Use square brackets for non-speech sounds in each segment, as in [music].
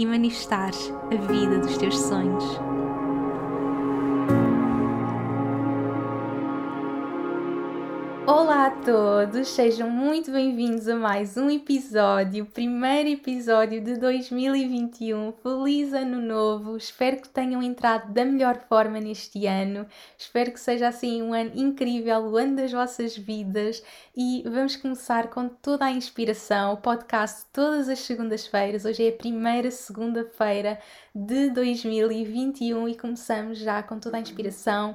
e manifestares a vida dos teus sonhos. Olá a todos, sejam muito bem-vindos a mais um episódio, primeiro episódio de 2021. Feliz Ano Novo! Espero que tenham entrado da melhor forma neste ano. Espero que seja assim um ano incrível, o ano das vossas vidas. E vamos começar com toda a inspiração. O podcast todas as segundas-feiras. Hoje é a primeira segunda-feira de 2021 e começamos já com toda a inspiração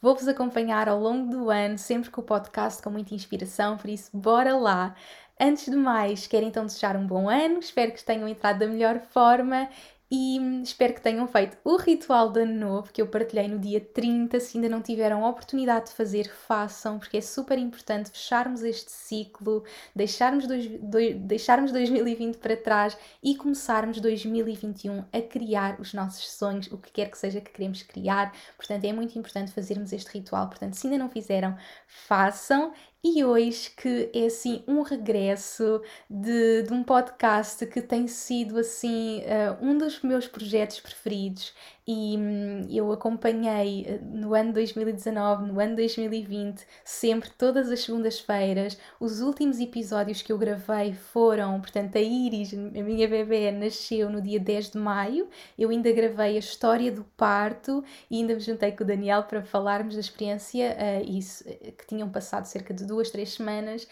Vou-vos acompanhar ao longo do ano, sempre com o podcast com muita inspiração, por isso, bora lá! Antes de mais, quero então desejar um bom ano, espero que tenham entrado da melhor forma e espero que tenham feito o ritual de ano novo que eu partilhei no dia 30. Se ainda não tiveram a oportunidade de fazer, façam, porque é super importante fecharmos este ciclo, deixarmos, dois, dois, deixarmos 2020 para trás e começarmos 2021 a criar os nossos sonhos, o que quer que seja que queremos criar. Portanto, é muito importante fazermos este ritual. Portanto, se ainda não fizeram, façam e hoje que é assim um regresso de, de um podcast que tem sido assim uh, um dos meus projetos preferidos e hum, eu acompanhei eh, no ano 2019, no ano 2020, sempre, todas as segundas-feiras. Os últimos episódios que eu gravei foram, portanto, a Iris, a minha bebê, nasceu no dia 10 de maio. Eu ainda gravei a história do parto e ainda me juntei com o Daniel para falarmos da experiência, uh, isso, que tinham passado cerca de duas, três semanas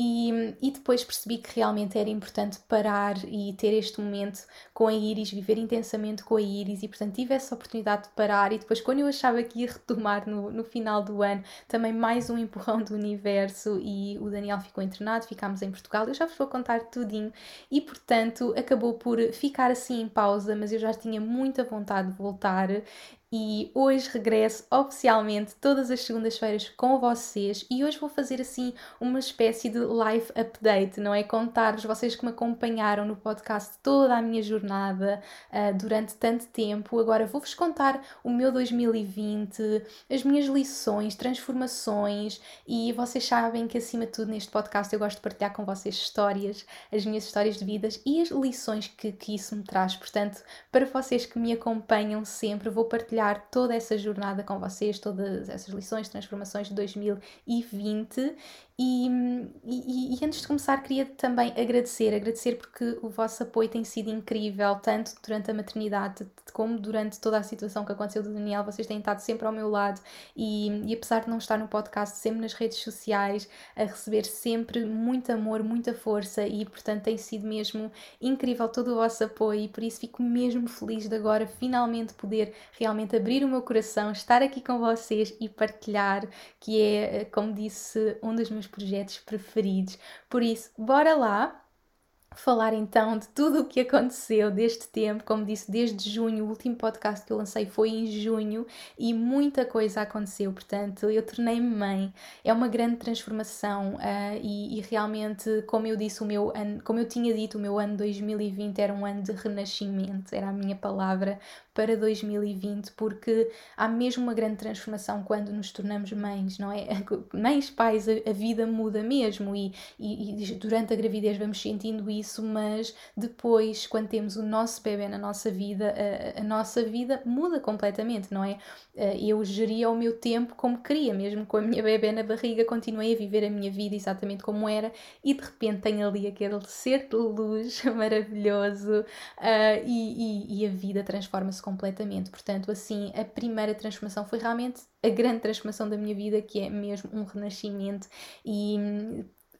e, e, depois percebi que realmente era importante parar e ter este momento com a Iris, viver intensamente com a Iris, e portanto tive essa oportunidade de parar. E depois, quando eu achava que ia retomar no, no final do ano, também mais um empurrão do universo. E o Daniel ficou internado, ficámos em Portugal. Eu já vos vou contar tudinho, e portanto acabou por ficar assim em pausa, mas eu já tinha muita vontade de voltar e hoje regresso oficialmente todas as segundas-feiras com vocês e hoje vou fazer assim uma espécie de live update, não é? Contar-vos, vocês que me acompanharam no podcast toda a minha jornada uh, durante tanto tempo, agora vou-vos contar o meu 2020, as minhas lições, transformações e vocês sabem que acima de tudo neste podcast eu gosto de partilhar com vocês histórias, as minhas histórias de vidas e as lições que, que isso me traz, portanto, para vocês que me acompanham sempre, vou partilhar partilhar toda essa jornada com vocês, todas essas lições, transformações de 2020 e, e, e, antes de começar, queria também agradecer, agradecer porque o vosso apoio tem sido incrível, tanto durante a maternidade como durante toda a situação que aconteceu do Daniel. Vocês têm estado sempre ao meu lado e, e apesar de não estar no podcast, sempre nas redes sociais, a receber sempre muito amor, muita força e, portanto, tem sido mesmo incrível todo o vosso apoio e por isso fico mesmo feliz de agora finalmente poder realmente abrir o meu coração, estar aqui com vocês e partilhar, que é, como disse, um dos meus projetos preferidos. Por isso, bora lá! falar então de tudo o que aconteceu deste tempo, como disse, desde junho, o último podcast que eu lancei foi em junho e muita coisa aconteceu, portanto, eu tornei-me mãe, é uma grande transformação uh, e, e, realmente, como eu disse, o meu ano, como eu tinha dito, o meu ano 2020 era um ano de renascimento, era a minha palavra para 2020, porque há mesmo uma grande transformação quando nos tornamos mães, não é? [laughs] Mães, pais, a, vida muda mesmo e, e, e, durante a gravidez vamos sentindo isso, mas depois, quando temos o nosso bebê na nossa vida, a, a nossa vida muda completamente, não é? Eu geria o meu tempo como queria, mesmo com a minha bebê na barriga, continuei a viver a minha vida exatamente como era e de repente tenho ali aquele ser de luz [laughs] maravilhoso uh, e, e, e a vida transforma-se completamente. Portanto, assim, a primeira transformação foi realmente a grande transformação da minha vida, que é mesmo um renascimento e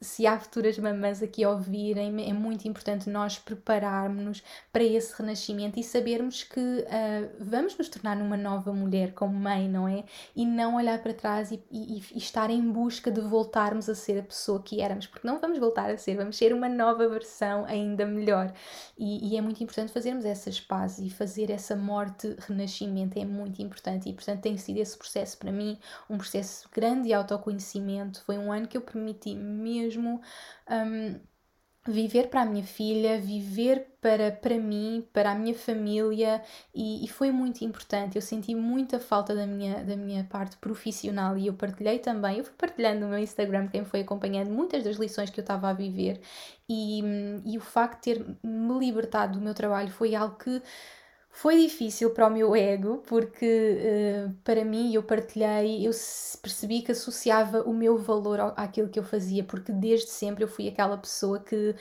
se há futuras mamãs aqui ouvirem, é muito importante nós prepararmos-nos para esse renascimento e sabermos que uh, vamos nos tornar uma nova mulher como mãe, não é? E não olhar para trás e, e, e, estar em busca de voltarmos a ser a pessoa que éramos, porque não vamos voltar a ser, vamos ser uma nova versão ainda melhor. E, e é muito importante fazermos essas pazes e fazer essa morte-renascimento é muito importante. E, portanto, tem sido esse processo para mim um processo grande de autoconhecimento. Foi um ano que eu permiti mesmo mesmo um, viver para a minha filha, viver para, para mim, para a minha família e, e, foi muito importante. Eu senti muita falta da minha, da minha parte profissional e eu partilhei também. Eu fui partilhando no meu Instagram, quem foi acompanhando muitas das lições que eu estava a viver e, e o facto de ter me libertado do meu trabalho foi algo que foi difícil para o meu ego, porque uh, para mim eu partilhei, eu percebi que associava o meu valor àquilo que eu fazia, porque desde sempre eu fui aquela pessoa que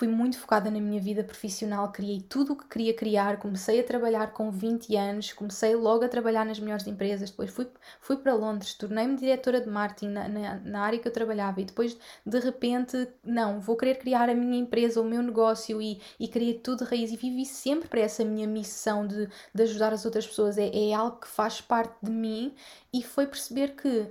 fui muito focada na minha vida profissional, criei tudo o que queria criar, comecei a trabalhar com 20 anos, comecei logo a trabalhar nas melhores empresas, depois fui, fui para Londres, tornei-me diretora de marketing na, na, na, área que eu trabalhava e depois de repente, não, vou querer criar a minha empresa, o meu negócio e, e criei tudo de raiz e vivi sempre para essa minha missão de, de ajudar as outras pessoas, é, é algo que faz parte de mim e foi perceber que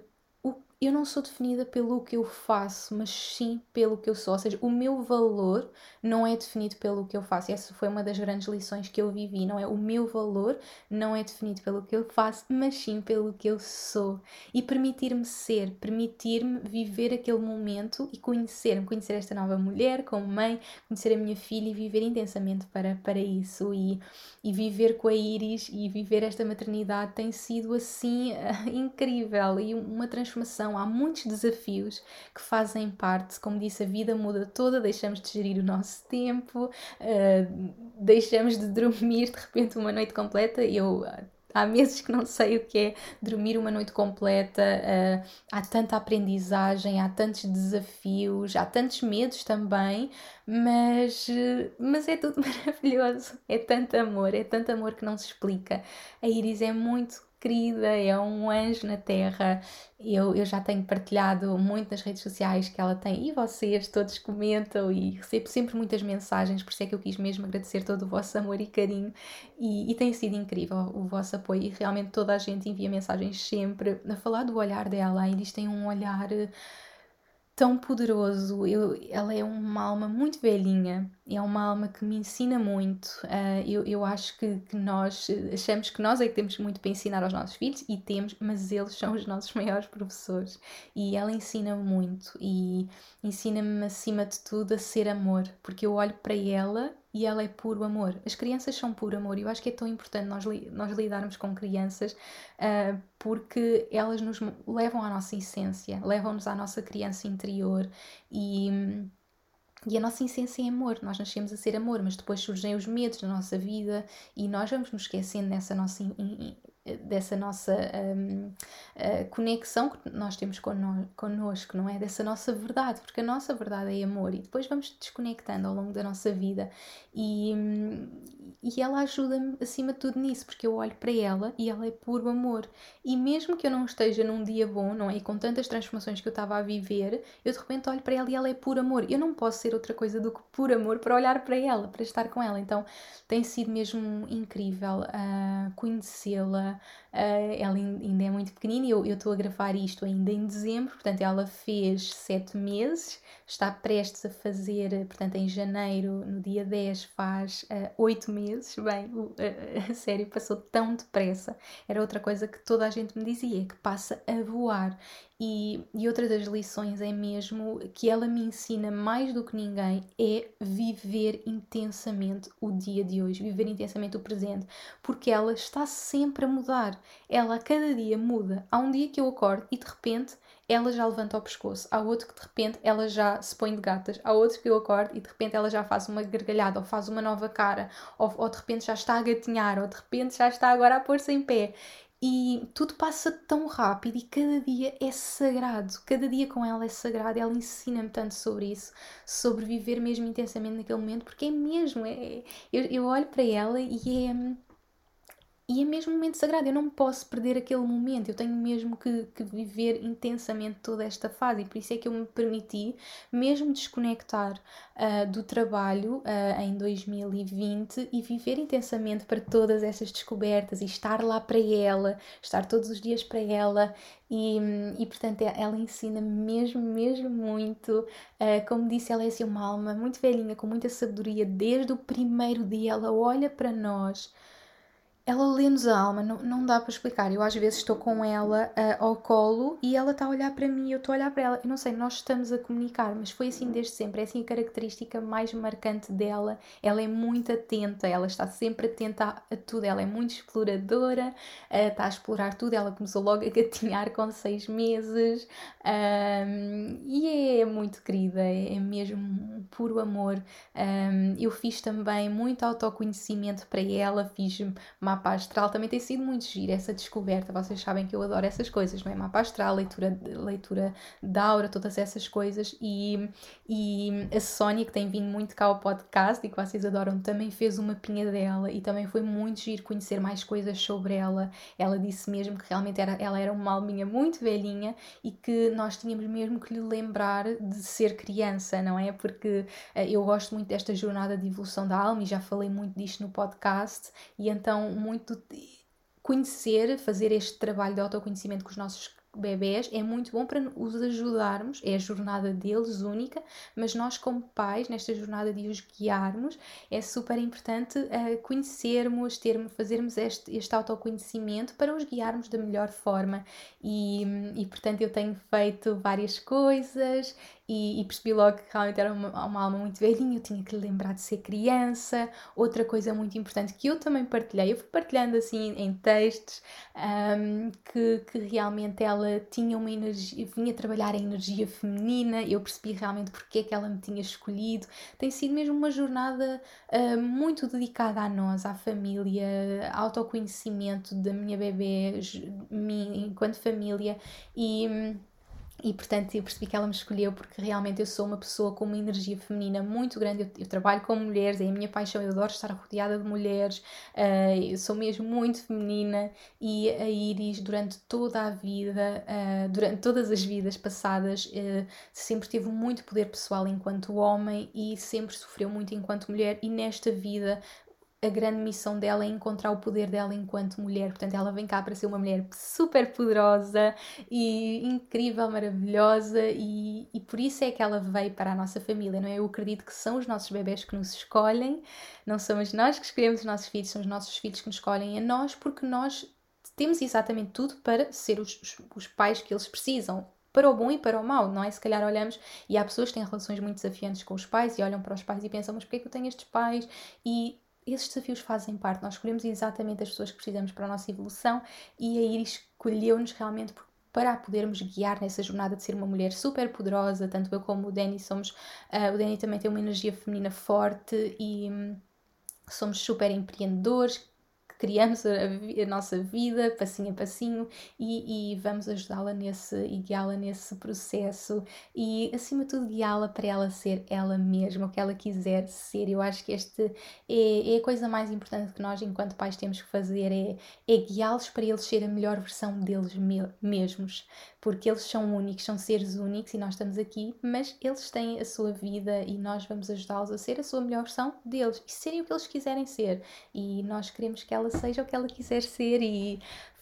eu não sou definida pelo que eu faço, mas sim pelo que eu sou. Ou seja, o meu valor não é definido pelo que eu faço. Essa foi uma das grandes lições que eu vivi, não é? O meu valor não é definido pelo que eu faço, mas sim pelo que eu sou. E permitir-me ser, permitir-me viver aquele momento e conhecer-me, conhecer esta nova mulher como mãe, conhecer a minha filha e viver intensamente para, para isso. E, e viver com a Iris e viver esta maternidade tem sido assim [laughs] incrível e uma transformação há muitos desafios que fazem parte, como disse, a vida muda toda, deixamos de gerir o nosso tempo, uh, deixamos de dormir de repente uma noite completa. Eu há meses que não sei o que é dormir uma noite completa, uh, há tanta aprendizagem, há tantos desafios, há tantos medos também, mas, mas é tudo [laughs] maravilhoso, é tanto amor, é tanto amor que não se explica. A Iris é muito querida, é um anjo na terra. Eu, eu já tenho partilhado muito nas redes sociais que ela tem e vocês todos comentam e recebo sempre muitas mensagens, por isso é que eu quis mesmo agradecer todo o vosso amor e carinho e, e tem sido incrível o vosso apoio e realmente toda a gente envia mensagens sempre a falar do olhar dela. Eles têm um olhar tão poderoso. Eu, ela é uma alma muito velhinha, é uma alma que me ensina muito. Uh, eu, eu acho que, que, nós achamos que nós é que temos muito para ensinar aos nossos filhos e temos, mas eles são os nossos [laughs] maiores professores. E ela ensina muito e ensina-me acima de tudo a ser amor, porque eu olho para ela e ela é puro amor. As crianças são puro amor e eu acho que é tão importante nós, li nós lidarmos com crianças uh, porque elas nos levam à nossa essência, levam-nos à nossa criança interior e. E a nossa essência é amor, nós nascemos a ser amor, mas depois surgem os medos na nossa vida e nós vamos nos esquecendo dessa nossa dessa nossa um, uh, conexão que nós temos connosco, não é? Dessa nossa verdade, porque a nossa verdade é amor e depois vamos desconectando ao longo da nossa vida e, um, e ela ajuda-me acima de tudo nisso, porque eu olho para ela e ela é puro amor. E mesmo que eu não esteja num dia bom, não é? E com tantas transformações que eu estava a viver, eu de repente olho para ela e ela é puro amor. Eu não posso ser outra coisa do que puro amor para olhar para ela, para estar com ela. Então tem sido mesmo incrível uh, conhecê-la. Uh, ela ainda é muito pequenina e eu estou a gravar isto ainda em dezembro, portanto ela fez sete meses está prestes a fazer, portanto, em janeiro, no dia 10, faz uh, oito meses. Bem, uh, a série passou tão depressa. Era outra coisa que toda a gente me dizia, que passa a voar. E, e outra das lições é mesmo que ela me ensina mais do que ninguém é viver intensamente o dia de hoje, viver intensamente o presente, porque ela está sempre a mudar. Ela a cada dia muda. Há um dia que eu acordo e de repente ela já levanta o pescoço. Há outro que de repente ela já se põe de gatas. Há outro que eu acordo e de repente ela já faz uma gargalhada ou faz uma nova cara. Ou, ou de repente já está a gatinhar. Ou de repente já está agora a pôr-se em pé. E tudo passa tão rápido e cada dia é sagrado. Cada dia com ela é sagrado. Ela ensina-me tanto sobre isso, sobre viver mesmo intensamente naquele momento, porque é mesmo. É, eu, eu olho para ela e é e é mesmo um momento sagrado, eu não posso perder aquele momento, eu tenho mesmo que, que, viver intensamente toda esta fase, e por isso é que eu me permiti mesmo desconectar uh, do trabalho uh, em 2020 e viver intensamente para todas essas descobertas e estar lá para ela, estar todos os dias para ela. E, e portanto, ela ensina mesmo, mesmo muito. Uh, como disse, ela é assim uma alma muito velhinha, com muita sabedoria. Desde o primeiro dia, ela olha para nós ela lê-nos a alma, não, não dá para explicar. Eu às vezes estou com ela uh, ao colo e ela está a olhar para mim eu estou a olhar para ela. Eu não sei, nós estamos a comunicar, mas foi assim desde sempre. É assim a característica mais marcante dela. Ela é muito atenta, ela está sempre atenta a, tudo. Ela é muito exploradora, uh, está a explorar tudo. Ela começou logo a gatinhar com seis meses um, e é muito querida, é, é mesmo um puro amor. Um, eu fiz também muito autoconhecimento para ela, fiz uma mapa astral também tem sido muito giro essa descoberta. Vocês sabem que eu adoro essas coisas, não é? Mapa astral, leitura, leitura da aura, todas essas coisas. E, e a Sónia, que tem vindo muito cá ao podcast e que vocês adoram, também fez uma pinha dela e também foi muito giro conhecer mais coisas sobre ela. Ela disse mesmo que realmente era, ela era uma alminha muito velhinha e que nós tínhamos mesmo que lhe lembrar de ser criança, não é? Porque uh, eu gosto muito desta jornada de evolução da alma e já falei muito disto no podcast e então muito conhecer, fazer este trabalho de autoconhecimento com os nossos bebés. É muito bom para os ajudarmos, é a jornada deles única, mas nós como pais, nesta jornada de os guiarmos, é super importante uh, conhecermos, termos, fazermos este, este autoconhecimento para os guiarmos da melhor forma. E, e portanto eu tenho feito várias coisas e, e, percebi logo que realmente era uma, uma, alma muito velhinha, eu tinha que lembrar de ser criança. Outra coisa muito importante que eu também partilhei, eu fui partilhando assim em textos, um, que, que realmente ela tinha uma energia, vinha trabalhar a energia feminina, eu percebi realmente porque é que ela me tinha escolhido. Tem sido mesmo uma jornada uh, muito dedicada a nós, à família, autoconhecimento da minha bebê, mim, enquanto família e hum, e portanto eu percebi que ela me escolheu porque realmente eu sou uma pessoa com uma energia feminina muito grande. Eu, eu trabalho com mulheres, é a minha paixão, eu adoro estar rodeada de mulheres, uh, eu sou mesmo muito feminina. E a Iris, durante toda a vida, uh, durante todas as vidas passadas, uh, sempre teve muito poder pessoal enquanto homem e sempre sofreu muito enquanto mulher. E nesta vida a grande missão dela é encontrar o poder dela enquanto mulher. Portanto, ela vem cá para ser uma mulher super poderosa e incrível, maravilhosa, e, e por isso é que ela veio para a nossa família, não é? Eu acredito que são os nossos bebés que nos escolhem, não somos nós que escolhemos os nossos filhos, são os nossos filhos que nos escolhem a nós, porque nós temos exatamente tudo para ser os, os, os pais que eles precisam, para o bom e para o mau, não é? Se calhar olhamos e há pessoas que têm relações muito desafiantes com os pais e olham para os pais e pensam, mas porquê é que eu tenho estes pais? E esses desafios fazem parte, nós escolhemos exatamente as pessoas que precisamos para a nossa evolução e a Iris escolheu-nos realmente para a podermos guiar nessa jornada de ser uma mulher super poderosa, tanto eu como o Danny somos, uh, o Danny também tem uma energia feminina forte e hum, somos super empreendedores, criamos a, a, nossa vida passinho a passinho e, e vamos ajudá-la nesse e guiá-la nesse processo e acima de tudo guiá-la para ela ser ela mesma, o que ela quiser ser. Eu acho que este é, é a coisa mais importante que nós enquanto pais temos que fazer é, é guiá-los para eles serem a melhor versão deles mesmos, porque eles são únicos, são seres únicos e nós estamos aqui, mas eles têm a sua vida e nós vamos ajudá-los a ser a sua melhor versão deles e serem o que eles quiserem ser. E nós queremos que ela seja o que ela quiser ser e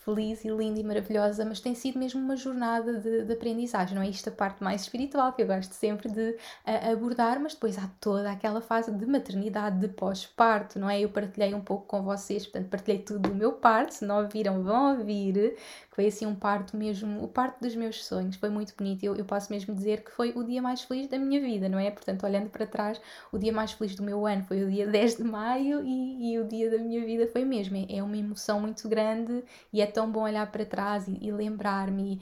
feliz e linda e maravilhosa, mas tem sido mesmo uma jornada de, de aprendizagem, não é isto a parte mais espiritual que eu gosto sempre de uh, abordar, mas depois há toda aquela fase de maternidade, de pós-parto, não é? Eu partilhei um pouco com vocês, portanto, partilhei tudo do meu parto, se não ouviram, vão ouvir, foi assim um parto mesmo, o parto dos meus sonhos. Foi muito bonito. Eu, eu posso mesmo dizer que foi o dia mais feliz da minha vida, não é? Portanto, olhando para trás, o dia mais feliz do meu ano foi o dia [laughs] 10 de maio e, e o dia da minha vida foi mesmo. É, é uma emoção muito grande e é tão bom olhar para trás e, e lembrar-me.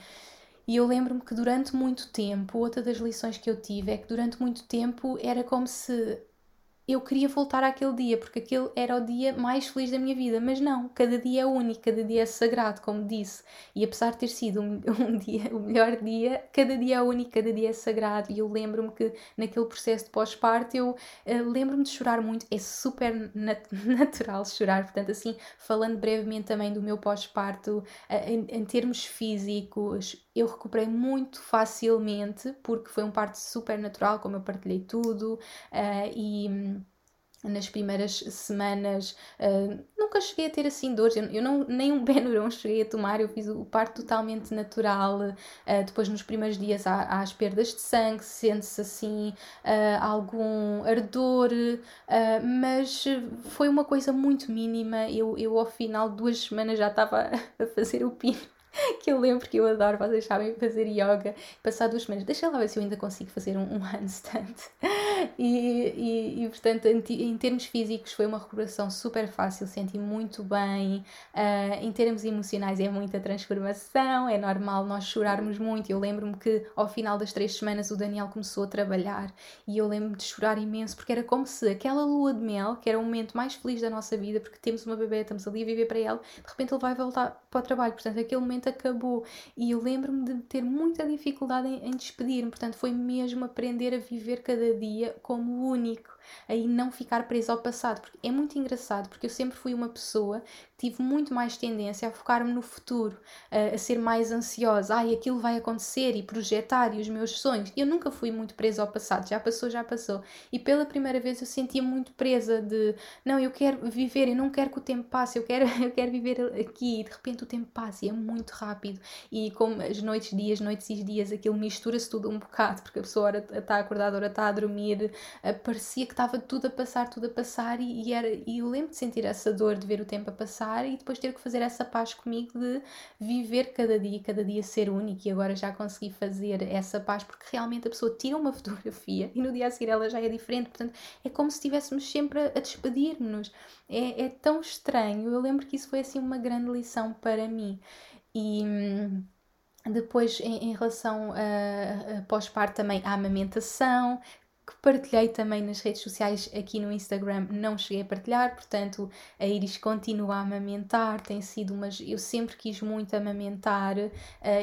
E eu lembro-me que durante muito tempo, outra das lições que eu tive é que durante muito tempo era como se eu queria voltar àquele dia, porque aquele era o dia mais feliz da minha vida, mas não, cada dia é único, cada dia é sagrado, como disse, e apesar de ter sido um, [laughs] um dia, o melhor dia, cada dia é único, cada dia é sagrado, e eu lembro-me que naquele processo de pós-parto eu uh, lembro-me de chorar muito, é super nat [laughs] natural chorar, portanto assim, falando brevemente também do meu pós-parto, uh, em, em termos físicos, eu recuperei muito facilmente, porque foi um parto super natural, como eu partilhei tudo, uh, e nas primeiras semanas uh, nunca cheguei a ter assim dores, eu, eu não, nem um [laughs] Benuron cheguei a tomar, eu fiz o parto totalmente natural, uh, depois nos primeiros dias há, há as perdas de sangue, sente-se assim uh, algum ardor, mas foi uma coisa muito mínima, eu, eu ao final de duas semanas já estava [laughs] a fazer o pino [laughs] que eu lembro que eu adoro, vocês sabem, fazer yoga. Passar duas semanas, deixa lá ver se eu ainda consigo fazer um, um [laughs] handstand. E, e, e, portanto, em, em, termos físicos, foi uma recuperação super fácil, senti muito bem. Uh, em termos emocionais, é muita transformação, é normal nós chorarmos muito. Eu lembro-me que ao final das três semanas o Daniel começou a trabalhar e eu lembro-me de chorar imenso, porque era como se aquela lua de mel, que era o momento mais feliz da nossa vida, porque temos uma bebê, estamos ali a viver para ela, de repente ele vai voltar para o trabalho. Portanto, aquele momento acabou. E eu lembro-me de ter muita dificuldade em, em despedir-me. Portanto, foi mesmo aprender a viver cada dia como único aí não ficar preso ao passado, porque é muito engraçado, porque eu sempre fui uma pessoa tive muito mais tendência a focar-me no futuro, a, a, ser mais ansiosa, ai, aquilo vai acontecer e projetar e os meus sonhos. Eu nunca fui muito presa ao passado, já passou, já passou. E pela primeira vez eu sentia muito presa de, não, eu quero viver, eu não quero que o tempo passe, eu quero, [laughs] eu quero viver aqui e de repente o tempo passa e é muito rápido e como as noites, dias, noites e dias, aquilo mistura-se tudo um bocado, porque a pessoa ora está acordada, ora está a dormir, parecia que estava tudo a passar, tudo a passar, e, e, era, e eu lembro de sentir essa dor de ver o tempo a passar e depois ter que fazer essa paz comigo de viver cada dia, cada dia ser único. E agora já consegui fazer essa paz porque realmente a pessoa tira uma [laughs] fotografia e no dia a seguir ela já é diferente. Portanto, é como se estivéssemos sempre a, a despedir-nos. É, é tão estranho. Eu lembro que isso foi assim uma grande lição para mim. E. Hum, depois, em, em relação a, a pós-parto, também a amamentação, que partilhei também nas redes sociais aqui no Instagram, não cheguei a partilhar, portanto a Iris continua a amamentar, tem sido umas. Eu sempre quis muito amamentar uh,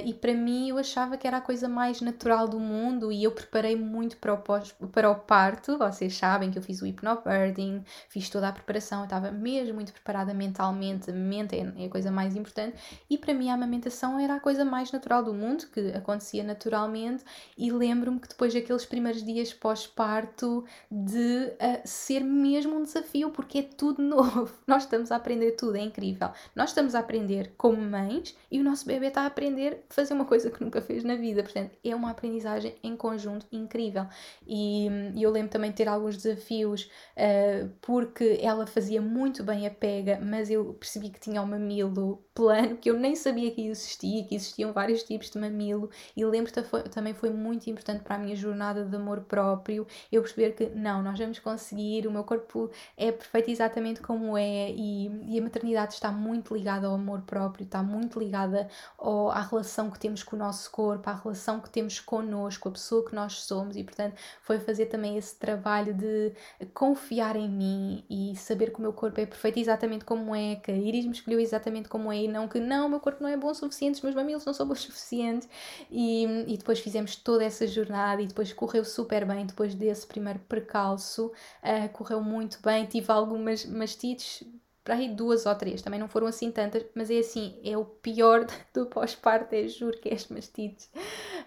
e para mim eu achava que era a coisa mais natural do mundo e eu preparei muito para o, pós, para o parto. Vocês sabem que eu fiz o hypnobirding, fiz toda a preparação, eu estava mesmo muito preparada mentalmente, mente é, é a coisa mais importante e para mim a amamentação era a coisa mais natural do mundo, que acontecia naturalmente e lembro-me que depois daqueles primeiros dias pós parto de uh, ser mesmo um desafio, porque é tudo [laughs] novo. Nós estamos a aprender tudo, é incrível. Nós estamos a aprender como mães e o nosso bebê está a aprender a fazer uma coisa que nunca fez na vida. Portanto, é uma aprendizagem em conjunto incrível. E, e eu lembro também de ter alguns desafios, uh, porque ela fazia muito bem a pega, mas eu percebi que tinha um mamilo plano, que eu nem sabia que existia, que existiam vários tipos de mamilo. E lembro que também foi muito importante para a minha jornada de amor próprio eu perceber que não, nós vamos conseguir, o meu corpo é perfeito exatamente como é e, e a maternidade está muito ligada ao amor próprio, está muito ligada ao, à relação que temos com o nosso corpo, à relação que temos connosco, a pessoa que nós somos e portanto foi fazer também esse trabalho de confiar em mim e saber que o meu corpo é perfeito exatamente como é, que a Iris me escolheu exatamente como é e não que não, o meu corpo não é bom o suficiente, os meus mamilos não são bons o suficiente. E, e depois fizemos toda essa jornada e depois correu super bem, depois depois desse primeiro percalço, uh, correu muito bem. Tive algumas mastites, para aí duas ou três, também não foram assim tantas, mas é assim, é o pior [laughs] do pós-parto, é, juro que é as mastites.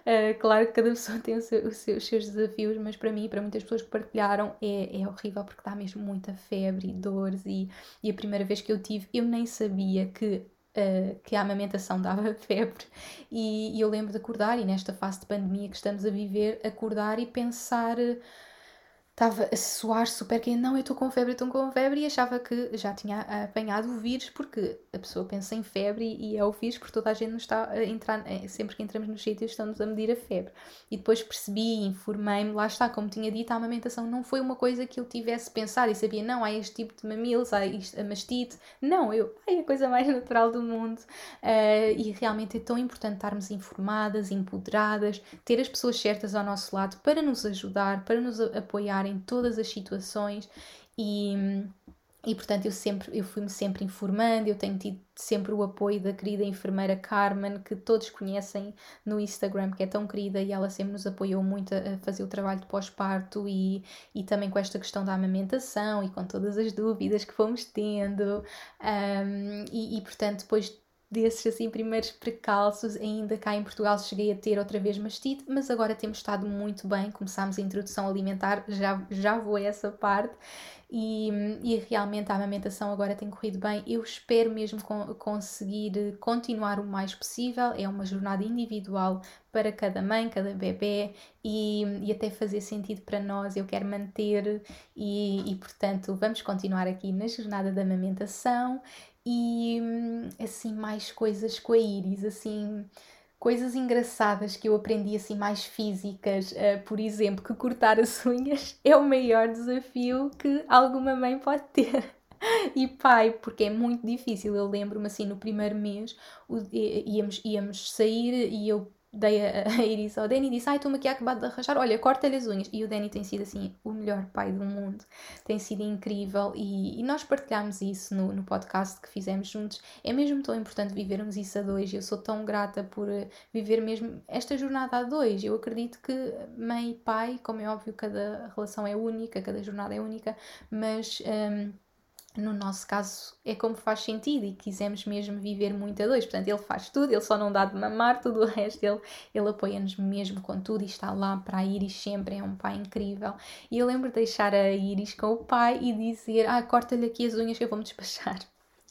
Uh, claro que cada pessoa [laughs] tem seu, seu, os seus desafios, mas para mim, para muitas pessoas que partilharam, é, é horrível porque dá mesmo muita febre e dores. E, e a primeira vez que eu tive, eu nem sabia que Uh, que a amamentação [laughs] dava febre. E, e, eu lembro de acordar e nesta fase de pandemia que estamos a viver, acordar e pensar estava a suar super quente, não, eu estou com febre, estou com febre, e achava que já tinha apanhado o vírus, porque a pessoa pensa em febre e é o vírus, porque toda a gente nos está a entrar, é, sempre que entramos nos sítios estamos a medir a febre. E depois percebi, informei-me, lá está, como tinha dito, a amamentação não foi uma coisa que eu tivesse pensado e sabia, não, há este tipo de mamilos, há isto, a mastite, não, eu, ai, a coisa mais [laughs] natural do mundo. Uh, e realmente é tão importante estarmos informadas, empoderadas, ter as pessoas certas ao nosso lado para nos ajudar, para nos apoiar em todas as situações e e portanto eu sempre eu fui-me sempre informando, eu tenho tido sempre o apoio da querida enfermeira Carmen, que todos conhecem no Instagram, que é tão querida e ela sempre nos apoiou muito a fazer o trabalho de pós-parto e, e também com esta questão da amamentação e com todas as dúvidas que fomos tendo. Um, e, e portanto, depois desses assim primeiros precalços, ainda cá em Portugal cheguei a ter outra vez mastite, mas agora temos estado muito bem, começámos a introdução alimentar, já, já vou a essa parte e, e realmente a amamentação agora tem corrido bem. Eu espero mesmo conseguir continuar o mais possível. É uma jornada individual para cada mãe, cada bebê e, e até fazer sentido para nós. Eu quero manter e, e, portanto, vamos continuar aqui na jornada da amamentação e assim, mais coisas com a Iris, assim coisas engraçadas que eu aprendi assim mais físicas, uh, por exemplo, que cortar as unhas [laughs] é o maior desafio que alguma mãe pode ter. [laughs] e pai, porque é muito difícil. Eu lembro-me assim no primeiro mês, o, íamos, íamos sair e eu dei a, [laughs] a Iris ao Danny e disse: Ai, estou-me aqui acabado de arranjar, olha, corta-lhe as unhas. E o Danny tem sido assim o melhor pai do mundo, tem sido incrível e, e nós partilhámos isso no, no podcast que fizemos juntos. É mesmo tão importante vivermos isso a dois eu sou tão grata por eh, viver mesmo esta jornada a dois. Eu acredito que mãe e pai, como é óbvio, cada relação é única, cada jornada é única, mas. Um, no nosso caso é como faz sentido e quisemos mesmo viver muito a dois. Portanto, ele faz tudo, ele só não dá de mamar, tudo o resto ele, ele apoia-nos mesmo com tudo e está lá para a Iris sempre, é um pai incrível. E eu lembro de deixar a Iris com o pai e dizer: Ah, corta-lhe aqui as unhas que eu vou-me despachar.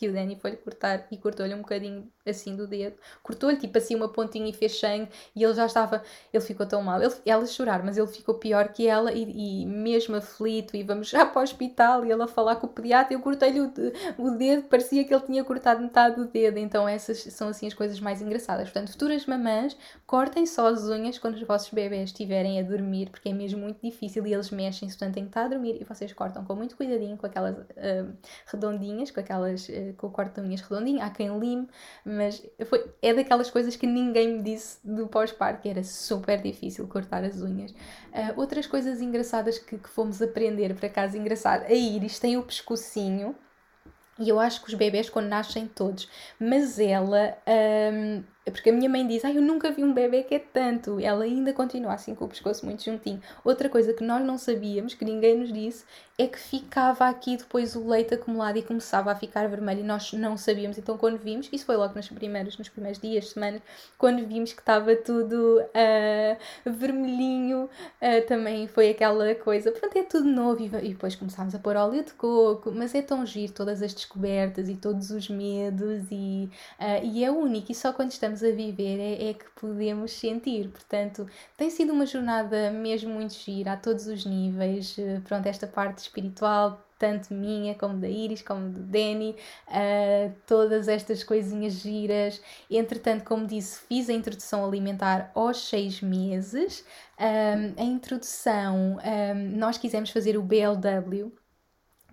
E o Danny foi-lhe cortar e cortou-lhe um bocadinho assim do dedo. Cortou-lhe tipo assim uma pontinha e fez sangue e ele já estava. Ele ficou tão mal. Ele, ela chorar, mas ele ficou pior que ela e, e mesmo aflito. E vamos já para o hospital e ele a falar com o pediatra. Eu cortei-lhe o, o dedo, parecia que ele tinha cortado metade do dedo. Então essas são assim as coisas mais engraçadas. Portanto, futuras mamãs, cortem só as unhas quando os vossos bebés estiverem a dormir, porque é mesmo muito difícil e eles mexem-se. Portanto, tem que estar a dormir e vocês cortam com muito cuidadinho, com aquelas uh, redondinhas, com aquelas. Uh, com o corte de unhas redondinho, há quem lime, mas foi, é daquelas coisas que ninguém me disse do pós-parto, que era super difícil cortar as unhas. Uh, outras coisas engraçadas que, que fomos aprender, por acaso engraçado, a Iris tem o pescocinho, e eu acho que os bebés quando nascem todos, mas ela é porque a minha mãe diz, ah, eu nunca vi um bebê que é tanto. Ela ainda continua assim com o pescoço muito juntinho. Outra coisa que nós não sabíamos, que ninguém nos disse, é que ficava aqui depois o leite acumulado e começava a ficar vermelho e nós não sabíamos. Então quando vimos, isso foi logo nos primeiros, nos primeiros dias, semanas, quando vimos que estava tudo uh, vermelhinho, uh, também foi aquela coisa, pronto, é tudo novo e, e depois começámos a pôr óleo de coco, mas é tão giro todas as descobertas e todos os medos e, uh, e é único e só quando estamos estamos a viver é, é, que podemos sentir. Portanto, tem sido uma jornada mesmo muito gira a todos os níveis. Eh, pronto, esta parte espiritual, tanto minha como da Iris, como do Danny, uh, todas estas coisinhas giras. Entretanto, como disse, fiz a introdução alimentar aos seis meses. Um, a introdução, um, nós quisemos fazer o BLW.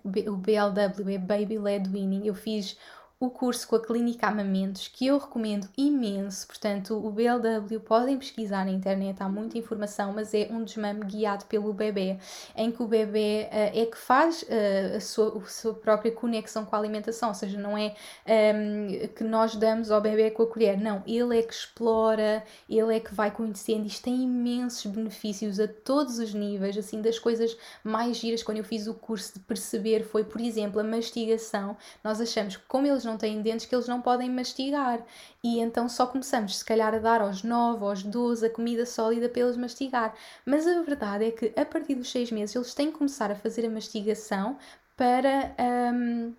O BLW é Baby Led Weaning. Eu fiz o curso com a Clínica Amamentos, que eu recomendo imenso. Portanto, o BLW podem pesquisar na internet, há muita informação, mas é um desmame guiado pelo bebê, em que o bebê uh, é que faz uh, a, sua, a, sua, própria conexão com a alimentação, ou seja, não é um, ehm, que nós damos ao bebê com a colher, não, ele é que explora, ele é que vai conhecendo. Isto tem imensos benefícios a todos os níveis, assim, das coisas mais giras quando eu fiz o curso de perceber foi, por exemplo, a mastigação. Nós achamos que, como eles não não têm dentes que eles não podem mastigar. E então só começamos, se calhar, a dar aos 9, aos 12 a comida sólida para eles mastigar. Mas a verdade é que a partir dos 6 meses eles têm que começar a fazer a mastigação para. Um,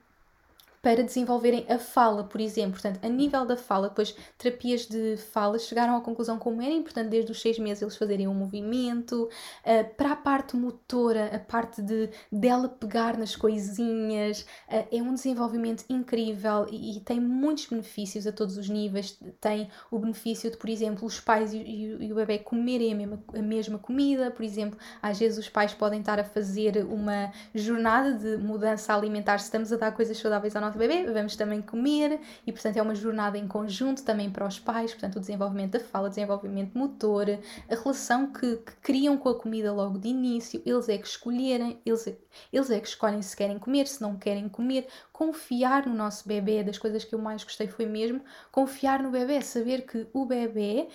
para desenvolverem a fala, por exemplo. Portanto, a nível da fala, depois terapias de fala chegaram à conclusão como era importante desde os seis meses eles fazerem um movimento, uh, para a parte motora, a parte de dela pegar nas coisinhas, uh, é um desenvolvimento incrível e, e, tem muitos benefícios a todos os níveis. Tem o benefício de, por exemplo, os pais e, e, e o bebê comerem a mesma, a mesma comida, por exemplo, às vezes os pais podem estar a fazer uma jornada de mudança alimentar, se estamos a dar coisas saudáveis nosso bebê, vamos também comer e, portanto, é uma jornada em conjunto também para os pais, portanto, o desenvolvimento da fala, desenvolvimento motor, a relação que, que criam com a comida logo de início, eles é que escolherem, eles, eles é que escolhem se querem comer, se não querem comer, confiar no nosso bebê, das coisas que eu mais gostei foi mesmo confiar no bebê, saber que o bebê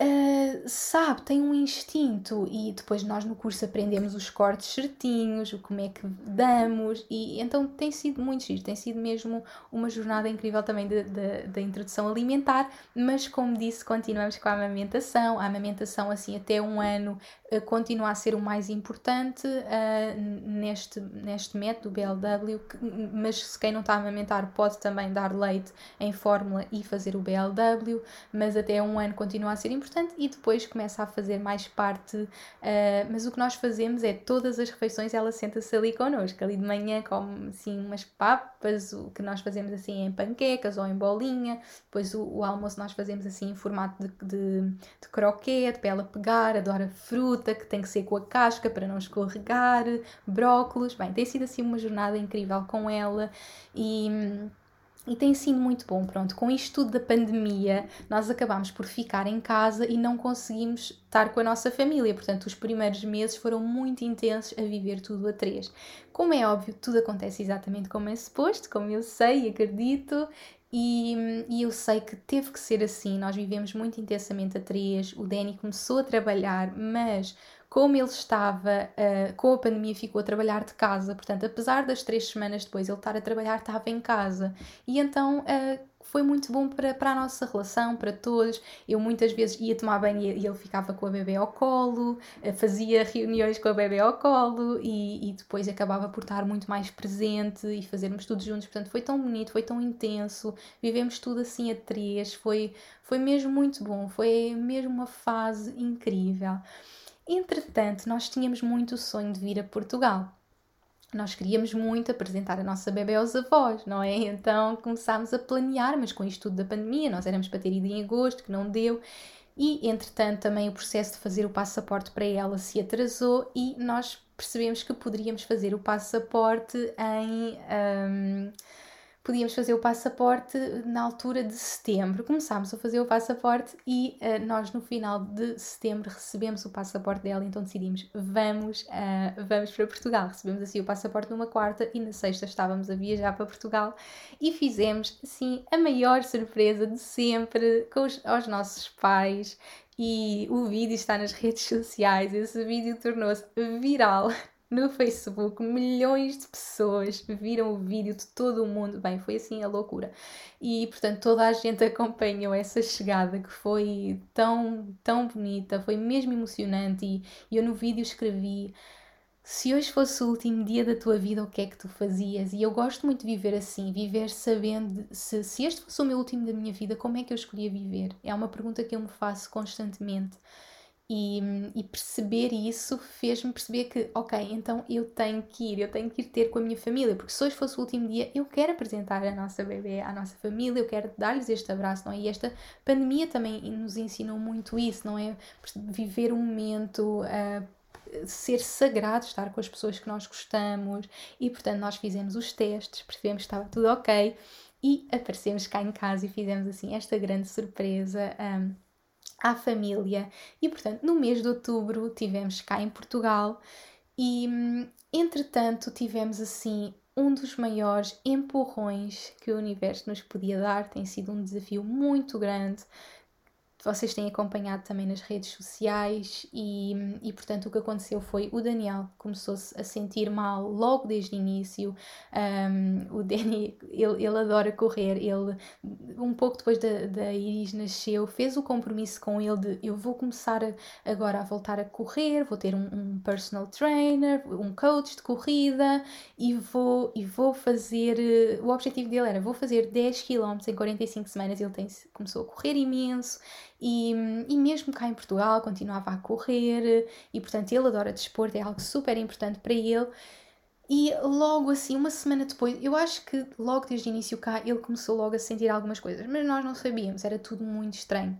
Uh, sabe, tem um instinto e depois nós no curso aprendemos os cortes certinhos, o como é que damos e então tem sido muito giro, tem sido mesmo uma jornada incrível também da introdução alimentar, mas como disse, continuamos com a amamentação, a amamentação assim até um ano uh, continua a ser o mais importante uh, neste, neste método BLW, que, mas se quem não está a amamentar pode também dar leite em fórmula e fazer o BLW, mas até um ano continua a ser importante importante e depois começa a fazer mais parte. Uh, mas o que nós fazemos é todas as refeições ela senta-se ali connosco. Ali de manhã come assim umas papas, o que nós fazemos assim em panquecas ou em bolinha. Depois o, o almoço nós fazemos assim em formato de, de, de croquete para ela pegar. Adora fruta que tem que ser com a casca para não escorregar, brócolos. Bem, tem sido assim uma jornada incrível com ela e e tem sido muito bom, pronto. Com isto tudo da pandemia, nós acabámos por ficar em casa e não conseguimos estar com a nossa família. Portanto, os primeiros meses foram muito intensos a viver tudo a três. Como é óbvio, tudo acontece exatamente como é suposto, como eu sei e acredito. E, e, eu sei que teve que ser assim. Nós vivemos muito intensamente a três. O Danny começou a trabalhar, mas como ele estava uh, com a pandemia, ficou a trabalhar de casa, portanto, apesar das três semanas depois ele estar a trabalhar, estava em casa. E então uh, foi muito bom para, para a nossa relação, para todos. Eu muitas vezes ia tomar banho e ele ficava com a bebê ao colo, uh, fazia reuniões com a bebê ao colo e, e depois acabava por estar muito mais presente e fazermos tudo juntos. Portanto, foi tão bonito, foi tão intenso, vivemos tudo assim a três, foi, foi mesmo muito bom, foi mesmo uma fase incrível. Entretanto, nós tínhamos muito o sonho de vir a Portugal. Nós queríamos muito apresentar a nossa bebê aos avós, não é? Então começámos a planear, mas com isto tudo da pandemia, nós éramos para ter ido em agosto, que não deu, e entretanto também o processo de fazer o passaporte para ela se atrasou e nós percebemos que poderíamos fazer o passaporte em. Um, podíamos fazer o passaporte na altura de setembro. Começámos a fazer o passaporte e uh, nós no final de setembro recebemos o passaporte dela, então decidimos vamos, uh, vamos para Portugal. Recebemos assim o passaporte numa quarta e na sexta estávamos a viajar para Portugal e fizemos assim a maior surpresa de sempre com os, aos nossos pais e o vídeo está nas redes sociais. Esse vídeo tornou-se viral no Facebook, milhões de pessoas viram o vídeo de todo o mundo. Bem, foi assim a loucura. E portanto, toda a gente [laughs] acompanhou essa chegada que foi tão, tão bonita, foi mesmo emocionante. E, eu no vídeo escrevi. Se hoje fosse o último dia da tua vida, o que é que tu fazias? E eu gosto muito de viver assim, viver sabendo se, se este fosse o meu último da minha vida, como é que eu escolhia viver? É uma pergunta que eu me faço constantemente. E, e, perceber isso fez-me perceber que, ok, então eu tenho que ir, eu tenho que ir ter com a minha família, porque se hoje fosse o último dia, eu quero apresentar a nossa bebê à nossa família, eu quero dar-lhes este abraço, não é? E esta pandemia também nos ensinou muito isso, não é? Viver um momento. Uh, ser sagrado estar com as pessoas que nós gostamos e portanto nós fizemos os testes, percebemos que estava tudo ok e aparecemos cá em casa e fizemos assim esta grande surpresa um, à família. E portanto, no mês de outubro tivemos cá em Portugal e entretanto tivemos assim um dos maiores empurrões que o universo nos podia dar. Tem sido um desafio muito grande vocês têm acompanhado também nas redes sociais e, e portanto o que aconteceu foi o Daniel começou-se a sentir mal logo desde o início um, o Danny [laughs] ele, ele adora correr ele um pouco depois da, da Iris nasceu fez o compromisso com ele de eu vou começar a, agora a voltar a correr vou ter um, um, personal trainer um coach de corrida e vou, e vou fazer eh, o objetivo dele era vou fazer 10 km em 45 semanas ele tem, começou a correr imenso e, e mesmo cá em Portugal continuava a correr e portanto ele adora desporto, é algo super importante para ele. E logo assim, uma semana depois, eu acho que logo desde o início cá ele começou logo a sentir algumas coisas, mas nós não sabíamos, era tudo muito estranho.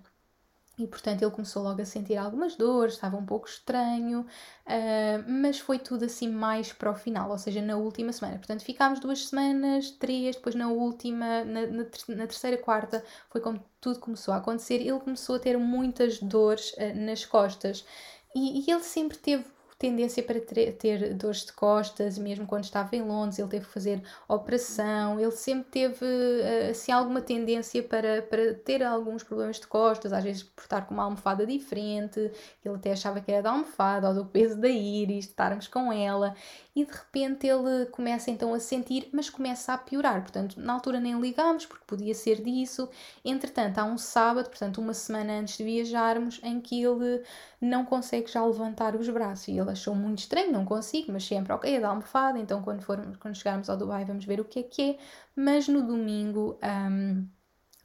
E portanto ele começou logo a sentir algumas dores, estava um pouco estranho, uh, mas foi tudo assim mais para o final, ou seja, na última semana. Portanto, ficámos duas semanas, três, depois na última, na, na, na terceira, quarta, foi como tudo começou a acontecer. Ele começou a ter muitas dores uh, nas costas e, e ele sempre teve tendência para ter, dores de costas, mesmo quando estava em Londres, ele teve que fazer operação, ele sempre teve eh, assim alguma tendência para, para ter alguns problemas de costas, às vezes por estar com uma almofada diferente, ele até achava que era da almofada ou do peso da íris, estarmos com ela, e de repente ele começa então a sentir, mas começa a piorar. Portanto, na altura nem ligámos porque podia ser disso. Entretanto, há um sábado, portanto, uma semana antes de viajarmos, em que ele não consegue já levantar os braços. E ele achou muito estranho, não consigo, mas sempre, ok, é da almofada, então quando, formos, quando chegarmos ao Dubai vamos ver o que é que é. Mas no domingo. Um,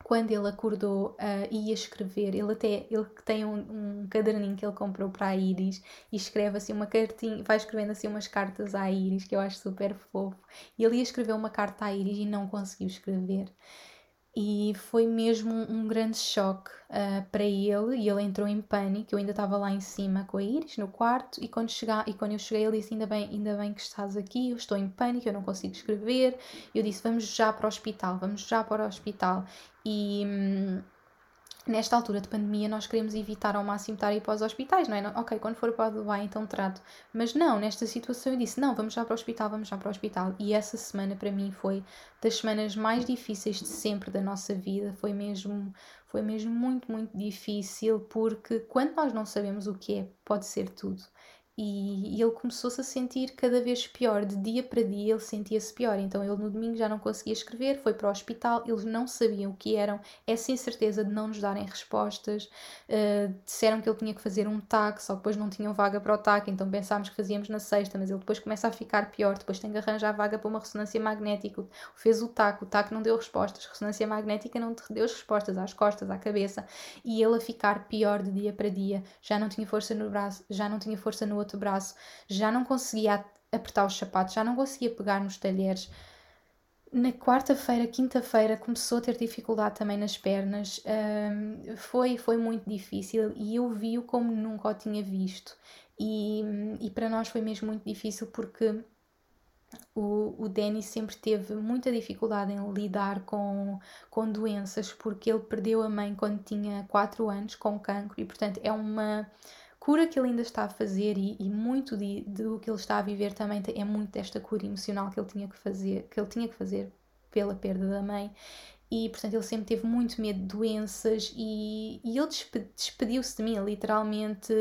quando ele acordou uh, ia escrever, ele até ele tem um, um, caderninho que ele comprou para a Iris e escreve assim uma cartinha, vai escrevendo assim umas cartas à Iris que eu acho super fofo. E ele ia escrever uma carta à Iris e não conseguiu escrever. E foi mesmo um grande choque uh, para ele e ele entrou em pânico. Eu ainda estava lá em cima com a Iris no quarto e quando, chegar, e quando eu cheguei ele disse: ainda bem, ainda bem que estás aqui, eu estou em pânico, eu não consigo escrever. Eu disse: Vamos já para o hospital, vamos já para o hospital. E hum, nesta altura de pandemia nós queremos evitar ao máximo estar a ir para os hospitais, não é? Ok, quando for para o Dubai então trato. Mas não, nesta situação eu disse, não, vamos já para o hospital, vamos já para o hospital. E essa semana para mim foi das semanas mais difíceis de sempre da nossa vida. Foi mesmo, foi mesmo muito, muito difícil porque quando nós não sabemos o que é, pode ser tudo e, ele começou-se a sentir cada vez pior, de dia para dia ele sentia-se pior. Então ele no domingo já não conseguia escrever, foi para o hospital, eles não sabiam o que eram, é sem certeza de não nos darem respostas. Uh, disseram que ele tinha que fazer um TAC, só que depois não tinham vaga para o TAC, então pensámos que fazíamos na sexta, mas ele depois começa a ficar pior, depois tem que arranjar vaga para uma ressonância magnética. Fez o TAC, o TAC não deu respostas, ressonância magnética não deu respostas às costas, à cabeça, e ele a ficar pior de dia para dia, já não tinha força no braço, já não tinha força no outro braço, já não conseguia apertar os sapatos, já não conseguia pegar nos talheres. Na quarta-feira, quinta-feira, começou a ter dificuldade também nas pernas. Um, foi, foi muito difícil e eu vi-o como nunca o tinha visto. E, e para nós foi mesmo muito difícil porque o, o Danny sempre teve muita dificuldade em lidar com, com doenças, porque ele perdeu a mãe quando tinha 4 anos com cancro e, portanto, é uma cura que ele ainda está a fazer e, e muito de, do que ele está a viver também é muito desta cura emocional que ele tinha que fazer, que ele tinha que fazer pela perda da mãe e portanto ele sempre teve muito medo de doenças e, e ele despediu-se de mim literalmente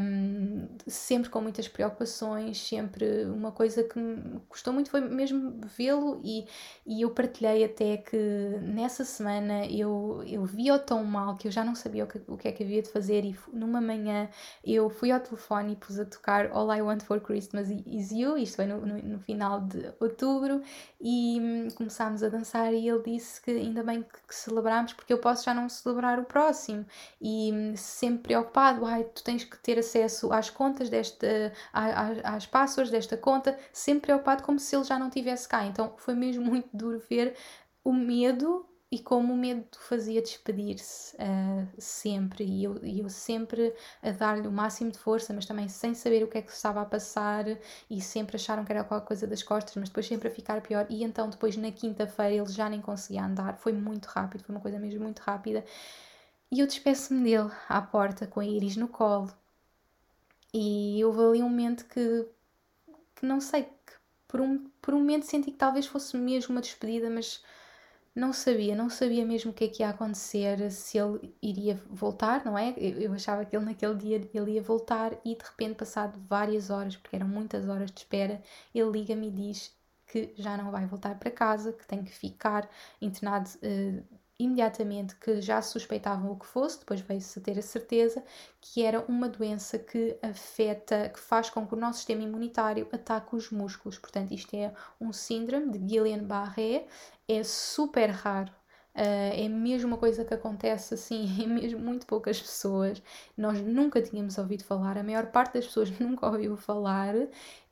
um, sempre com muitas preocupações sempre uma coisa que me custou muito foi mesmo vê-lo e, e eu partilhei até que nessa semana eu, eu vi-o tão mal que eu já não sabia o que, o que é que havia de fazer e numa manhã eu fui ao telefone e pus a tocar All I Want For Christmas Is You, isto foi no, no, no final de outubro e hum, começámos a dançar e ele disse que ainda bem que, que celebramos porque eu posso já não celebrar o próximo e hum, sempre preocupado, ai, tu tens que ter acesso às contas desta, às passwords desta conta, sempre preocupado como se ele já não tivesse cá. Então foi mesmo [laughs] muito duro ver o medo e como o medo fazia despedir-se uh, sempre. E eu, eu sempre a dar-lhe o máximo de força, mas também sem saber o que é que estava a passar. E sempre acharam que era qualquer coisa das costas, mas depois sempre a ficar pior. E então depois na quinta-feira ele já nem conseguia andar, foi muito rápido, foi uma coisa mesmo muito rápida. E eu despeço-me dele à porta com a Iris no colo. E houve ali um momento que, que não sei, que por um, por um momento senti que talvez fosse mesmo uma despedida, mas não sabia, não sabia mesmo o que é que ia acontecer, se ele iria voltar, não é? Eu, eu, achava que ele naquele dia ele ia voltar e de repente, passado várias horas, porque eram muitas horas de espera, ele liga-me e diz que já não vai voltar para casa, que tem que ficar internado uh, imediatamente que já suspeitavam o que fosse, depois veio-se a ter a certeza que era uma doença que afeta, que faz com que o nosso sistema imunitário ataque os músculos. Portanto, isto é um síndrome de Guillain-Barré, é super raro. Uh, é mesmo uma coisa que acontece assim [laughs] em mesmo muito poucas pessoas. Nós nunca tínhamos ouvido falar, a maior parte das pessoas [laughs] nunca ouviu falar,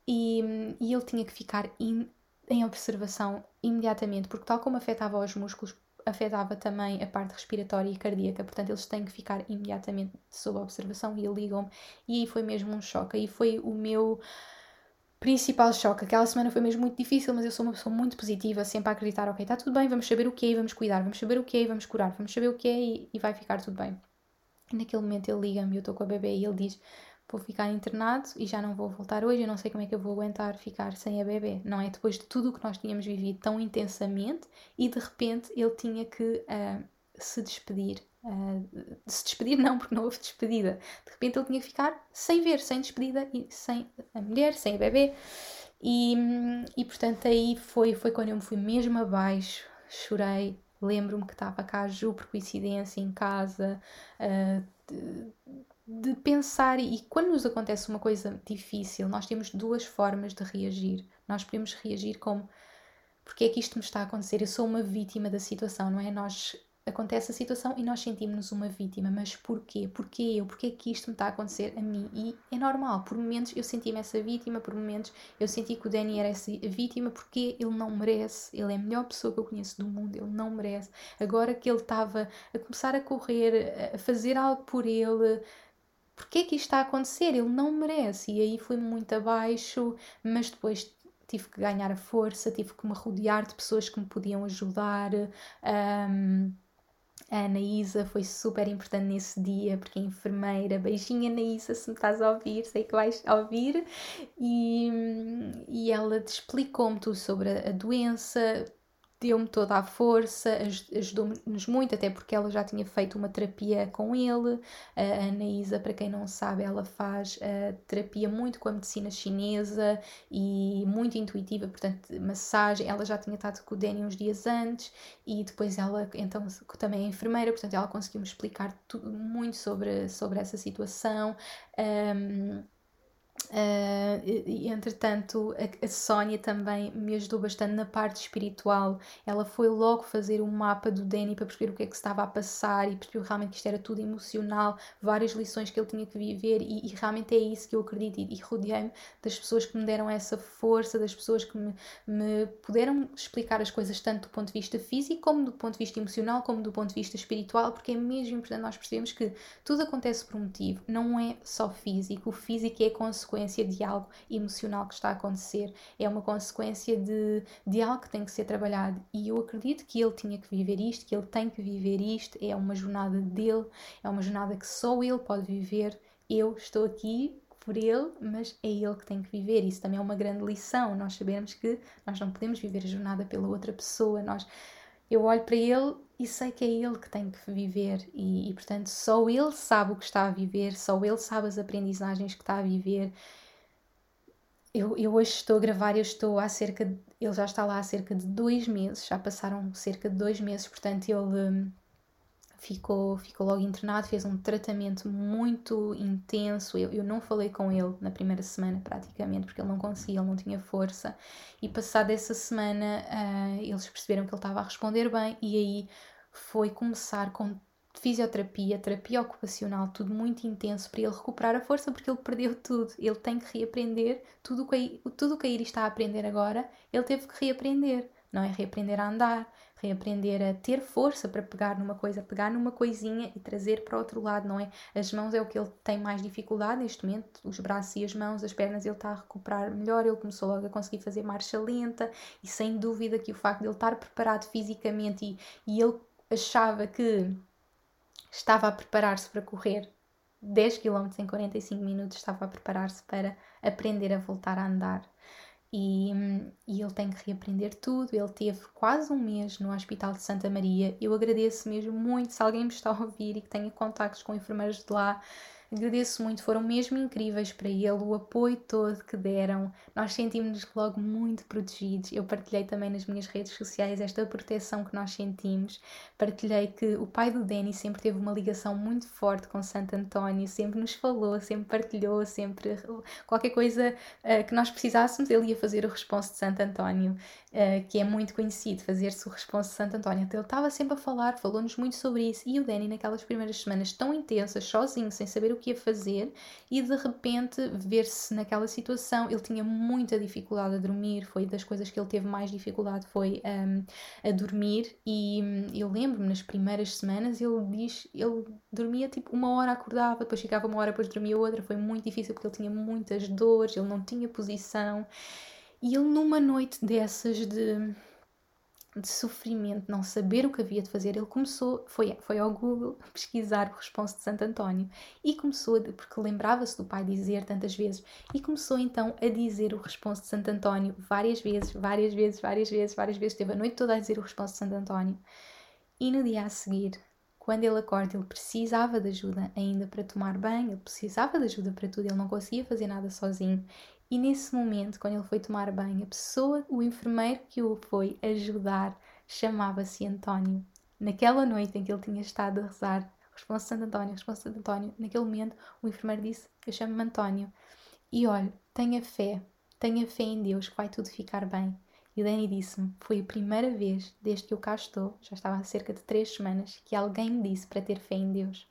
e, e ele tinha que ficar in, em observação imediatamente, porque, tal como afetava os músculos, afetava também a parte respiratória e cardíaca, portanto eles têm que ficar imediatamente sob observação e ligam-me. E aí foi mesmo um choque. Aí foi o meu principal choque. Aquela semana foi mesmo muito difícil, mas eu sou uma pessoa muito positiva, sempre a acreditar, ok, está tudo bem, vamos saber o que é, vamos cuidar, vamos saber o que é, vamos curar, vamos saber o que é e, e vai ficar tudo bem. E naquele momento ele liga-me, eu estou com a bebê e ele diz, vou ficar internado e já não vou voltar hoje, eu não sei como é que eu vou aguentar ficar sem a bebê, não é? Depois de tudo o que nós tínhamos vivido tão intensamente e de repente ele tinha que uh, se despedir. Uh, se despedir não, porque não houve despedida. De repente ele tinha que ficar sem ver, sem despedida e sem a mulher, sem a bebê. E, e portanto aí foi, foi quando eu me fui mesmo abaixo, chorei, lembro-me que estava cá a Ju por coincidência em casa, uh, de, pensar, e quando nos acontece uma coisa difícil, nós temos duas formas de reagir. Nós podemos reagir como porque é que isto me está a acontecer? Eu sou uma vítima da situação, não é? Nós acontece a situação e nós sentimos-nos uma vítima, mas porquê? Porquê eu? Porquê que isto me está a acontecer a mim? E é normal, por momentos eu senti-me essa vítima, por momentos eu senti que o Danny era essa vítima porque ele não merece, ele é a melhor pessoa que eu conheço do mundo, ele não merece. Agora que ele estava a começar a correr, a fazer algo por ele, porquê que isto está a acontecer? Ele não merece. E aí fui muito abaixo, mas depois tive que ganhar a força, tive que me rodear de pessoas que me podiam ajudar. Um, a Anaísa foi super importante nesse dia, porque é enfermeira. Beijinho, Anaísa, se me estás a ouvir, sei que vais ouvir. E, e ela explicou-me tudo sobre a doença, deu-me toda a força, ajudou-nos muito, até porque ela já tinha feito uma terapia com ele. A Anaísa, para quem não sabe, ela faz a terapia muito com a medicina chinesa e muito intuitiva, portanto, massagem. Ela já tinha estado com o Danny uns dias antes e depois ela, então, também é enfermeira, portanto, ela conseguiu-me explicar tudo, muito sobre, sobre essa situação. Um, Uh, e, entretanto, a, a Sónia também me ajudou bastante na parte espiritual. Ela foi logo fazer um mapa do Danny para perceber o que é que estava a passar e percebeu realmente que isto era tudo emocional, várias lições que ele tinha que viver, e, e realmente é isso que eu acredito. E, e rodeei-me das pessoas que me deram essa força, das pessoas que me, me puderam explicar as coisas tanto do ponto de vista físico, como do ponto de vista emocional, como do ponto de vista espiritual, porque é mesmo importante nós percebemos que tudo acontece por um motivo, não é só físico. O físico é consequência consequência de algo emocional que está a acontecer, é uma consequência de, de algo que tem que ser trabalhado. E eu acredito que ele tinha que viver isto, que ele tem que viver isto, é uma jornada dele, é uma jornada que só ele pode viver. Eu estou aqui por ele, mas é ele que tem que viver. Isso também é uma grande lição. Nós sabemos que nós não podemos viver a jornada pela outra pessoa. Nós, eu olho para ele e sei que é ele que tem que viver e, e, portanto só ele sabe o que está a viver, só ele sabe as aprendizagens que está a viver. Eu, eu hoje estou a gravar, eu estou há cerca de, ele já está lá há cerca de dois meses, já passaram cerca de dois meses, portanto ele ficou, ficou logo internado, fez um tratamento muito intenso. Eu, eu não falei com ele na primeira semana, praticamente, porque ele não conseguia, ele não tinha força. E passada essa semana, uh, eles perceberam que ele estava a responder bem, e aí foi começar com fisioterapia, terapia ocupacional, tudo muito intenso para ele recuperar a força, porque ele perdeu tudo. Ele tem que reaprender tudo o que, tudo que a Iris está a aprender agora, ele teve que reaprender. Não é reaprender a andar, reaprender a ter força para pegar numa coisa, pegar numa coisinha e trazer para o outro lado, não é? As mãos é o que ele tem mais dificuldade neste momento, os braços e as mãos, as pernas ele está a recuperar melhor, ele começou logo a conseguir fazer marcha lenta e sem dúvida que o facto de ele estar preparado fisicamente e, e ele achava que estava a preparar-se para correr 10 km em 45 minutos, estava a preparar-se para aprender a voltar a andar e, e, ele tem que reaprender tudo. Ele teve quase um mês no Hospital de Santa Maria. Eu agradeço mesmo muito se alguém me está a ouvir e que tenha contactos com enfermeiros de lá Agradeço muito, foram mesmo incríveis para ele, o apoio todo que deram. Nós sentimos-nos logo muito protegidos. Eu partilhei também nas minhas redes sociais esta proteção que nós sentimos. Partilhei que o pai do Danny sempre teve uma ligação muito forte com Santo António, sempre nos falou, sempre partilhou, sempre qualquer coisa uh, que nós precisássemos, ele ia fazer o responso de Santo António, uh, que é muito conhecido, fazer-se o responso de Santo António. Então ele estava sempre a falar, falou-nos muito sobre isso. E o Danny, naquelas primeiras semanas tão intensas, sozinho, sem saber o que ia fazer e de repente ver-se naquela situação. Ele tinha muita dificuldade a dormir, foi das coisas que ele teve mais dificuldade foi um, a dormir e hum, eu lembro-me nas primeiras semanas ele diz, ele dormia tipo uma hora acordava, depois ficava uma hora, depois dormia outra, foi muito difícil porque ele tinha muitas dores, ele não tinha posição e ele numa noite dessas de de sofrimento, não saber o que havia de fazer, ele começou, foi, foi ao Google [laughs] pesquisar o responso de Santo António e começou, porque lembrava-se do pai dizer tantas vezes, e começou então a dizer o responso de Santo António várias vezes, várias vezes, várias vezes, várias vezes, teve a noite toda a dizer o responso de Santo António. E no dia a seguir, quando ele acorda, ele precisava de ajuda ainda para tomar banho, ele precisava de ajuda para tudo, ele não conseguia fazer nada sozinho. E nesse momento, quando ele foi tomar banho, a pessoa, o enfermeiro que o foi ajudar, chamava-se António. Naquela noite em que ele tinha estado a rezar, responsa Santo António, responsa Santo António, naquele momento o enfermeiro disse: Eu chamo-me António. E olha, tenha fé, tenha fé em Deus que vai tudo ficar bem. E Dani disse-me: Foi a primeira vez, desde que eu cá estou, já estava há cerca de três semanas, que alguém me disse para ter fé em Deus.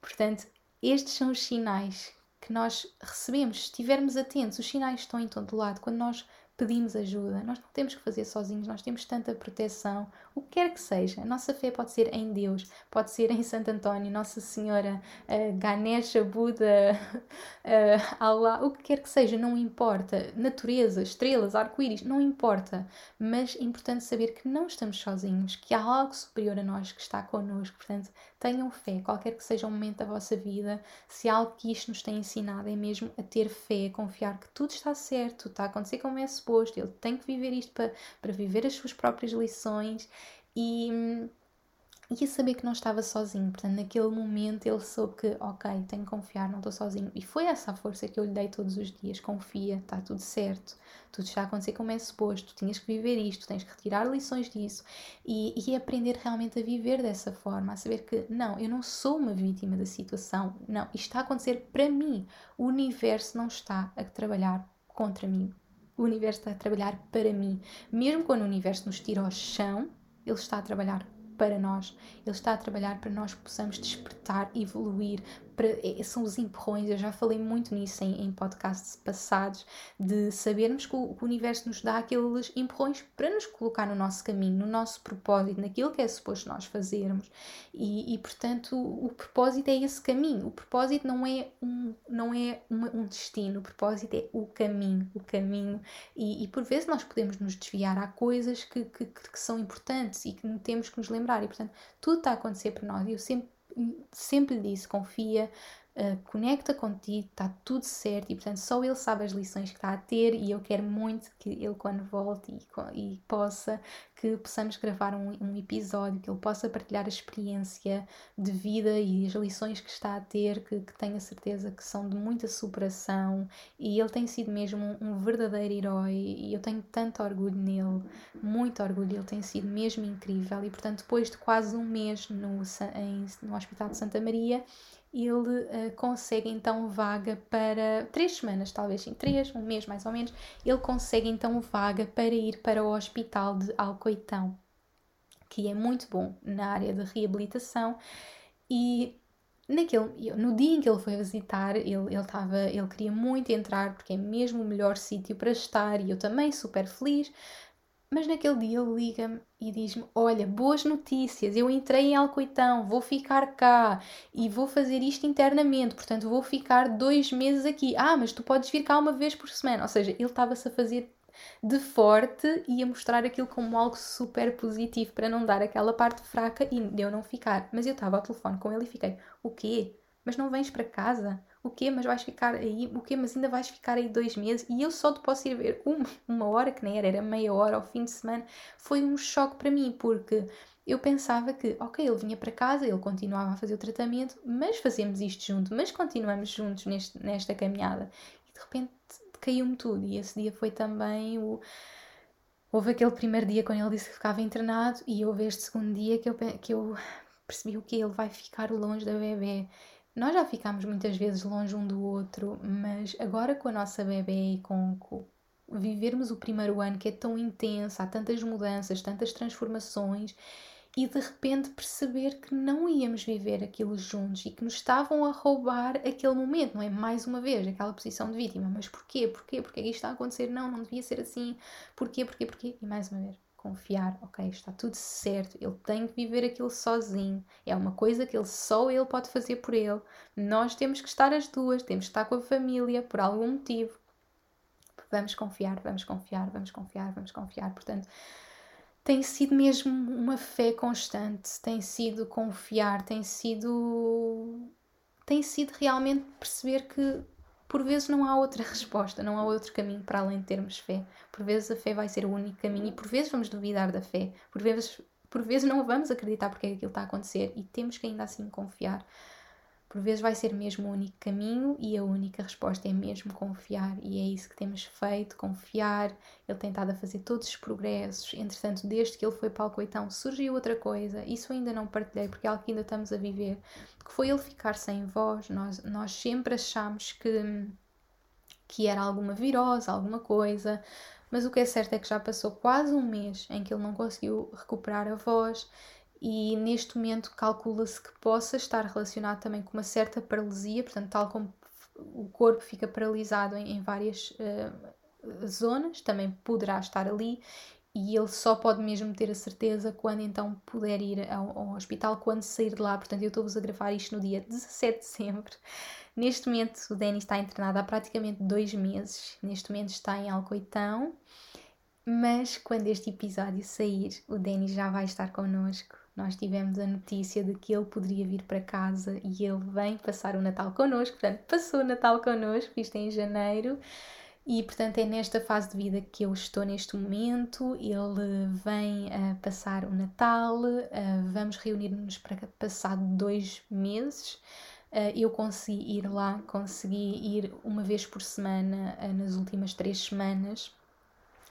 Portanto, estes são os sinais que nós recebemos, se estivermos atentos, os sinais estão em todo lado. Quando nós pedimos ajuda, nós não temos que fazer sozinhos, nós temos tanta proteção, o que quer que seja. A nossa fé pode ser em Deus, pode ser em Santo António, Nossa Senhora, uh, Ganesha, Buda, [laughs] uh, Allah, o que quer que seja, não importa. Natureza, estrelas, arco-íris, não importa. Mas é importante saber que não estamos sozinhos, que há algo superior a nós que está connosco. Portanto, tenham fé, qualquer que seja o momento da vossa vida, se algo que isto nos tem ensinado é mesmo a ter fé, a confiar que tudo está certo, está a acontecer como é suposto, ele tem que viver isto para, para viver as suas próprias lições e, e a saber que não estava sozinho. Portanto, naquele momento ele soube que, ok, tenho que confiar, não estou sozinho. E foi essa a força que eu lhe dei todos os dias: confia, está tudo certo, tudo está a acontecer como é suposto, tinhas que viver isto, tens que retirar lições disso e, e aprender realmente a viver dessa forma, a saber que, não, eu não sou uma vítima da situação, não, isto está a acontecer para mim. O universo não está a trabalhar contra mim. O universo está a trabalhar para mim. Mesmo quando o universo nos tira ao chão, ele está a trabalhar para nós, Ele está a trabalhar para nós possamos despertar, evoluir. É, são os empurrões, eu já falei muito nisso em, em podcasts passados, de sabermos que o, que o, universo nos dá aqueles empurrões para nos colocar no nosso caminho, no nosso propósito, naquilo que é suposto nós fazermos. E, e portanto, o, o, propósito é esse caminho. O propósito não é um, não é uma, um destino, o propósito é o caminho, o caminho. E, e por vezes nós podemos nos desviar. Há coisas que, que, que são importantes e que temos que nos lembrar. E portanto, tudo está a acontecer para nós. E eu sempre, sempre disse: confia, uh, conecta contigo, está tudo certo e, portanto, só ele sabe as lições que está a ter. E eu quero muito que ele, quando volte e, e possa, que possamos gravar um, um, episódio, que ele possa partilhar a experiência de vida e as lições que está a ter, que, que tenha certeza que são de muita superação. E ele tem sido mesmo um, um verdadeiro herói e eu tenho tanto orgulho nele, muito orgulho. Ele tem sido mesmo incrível. E, portanto, depois de quase um mês no, em, no Hospital de Santa Maria, ele uh, consegue então vaga para três semanas, talvez sim, três, um mês mais ou menos, ele consegue então vaga para ir para o hospital de Alcoitão, que é muito bom na área de reabilitação. E naquele, no dia em que ele foi visitar, ele, ele, tava, ele queria muito entrar porque é mesmo o melhor sítio para estar e eu também super feliz, mas naquele dia ele liga-me e diz-me: Olha, boas notícias, eu entrei em Alcoitão, vou ficar cá e vou fazer isto internamente, portanto vou ficar dois meses aqui. Ah, mas tu podes vir cá uma vez por semana. Ou seja, ele estava-se a fazer de forte e a mostrar aquilo como algo super positivo para não dar aquela parte fraca e eu não ficar. Mas eu estava ao telefone com ele e fiquei: O quê? Mas não vens para casa? O quê? Mas vais ficar aí? O quê? Mas ainda vais ficar aí dois meses? E eu só te posso ir ver uma, uma hora, que nem era, era meia hora ao fim de semana. Foi um choque para mim, porque eu pensava que, ok, ele vinha para casa, ele continuava a fazer o tratamento, mas fazemos isto junto, mas continuamos juntos neste, nesta caminhada. E de repente caiu-me tudo. E esse dia foi também o. Houve aquele primeiro dia quando ele disse que ficava internado, e houve este segundo dia que eu, que eu percebi o que ele vai ficar longe da bebê. Nós já ficámos muitas vezes longe um do outro, mas agora com a nossa bebê e com, com vivermos o primeiro ano que é tão intenso, há tantas mudanças, tantas transformações, e de repente perceber que não íamos viver aquilo juntos e que nos estavam a roubar aquele momento, não é? Mais uma vez, aquela posição de vítima. Mas porquê? Porquê? Porquê isto está a acontecer? Não, não devia ser assim. Porquê? Porquê? Porquê? E mais uma vez, confiar, ok, está tudo certo, ele tem que viver aquilo sozinho, é uma coisa que ele só ele pode fazer por ele. Nós temos que estar as duas, temos que estar com a família por algum motivo. Vamos confiar, vamos confiar, vamos confiar, vamos confiar. Portanto, tem sido mesmo uma fé constante, tem sido confiar, tem sido tem sido realmente perceber que por vezes não há outra resposta, não há outro caminho para além de termos fé. Por vezes a fé vai ser o único caminho e por vezes vamos duvidar da fé, por vezes, por vezes não vamos acreditar porque é aquilo está a acontecer e temos que ainda assim confiar. Por vezes vai ser mesmo o único caminho e a única resposta é mesmo confiar, e é isso que temos feito: confiar. Ele tem estado a fazer todos os progressos. Entretanto, desde que ele foi para o Coitão, surgiu outra coisa. Isso ainda não partilhei porque é algo que ainda estamos a viver. Que foi ele ficar sem voz. Nós, nós sempre achámos que, que era alguma virose, alguma coisa. Mas o que é certo é que já passou quase um mês em que ele não conseguiu recuperar a voz e neste momento calcula-se que possa estar relacionado também com uma certa paralisia, portanto, tal como o corpo fica paralisado em, em várias uh, zonas, também poderá estar ali e ele só pode mesmo ter a certeza quando então puder ir ao, ao hospital, quando sair de lá. Portanto, eu estou-vos a gravar isto no dia 17 de dezembro. Neste momento, o Danny está internado há praticamente dois meses. Neste momento está em Alcoitão. Mas quando este episódio sair, o Danny já vai estar connosco nós tivemos a notícia de que ele poderia vir para casa e ele vem passar o Natal connosco, portanto, passou o Natal connosco, isto é em janeiro, e portanto é nesta fase de vida que eu estou neste momento. Ele vem uh, passar o Natal, uh, vamos reunir-nos para passar dois meses. Uh, eu consegui ir lá, consegui ir uma vez por semana nas últimas três semanas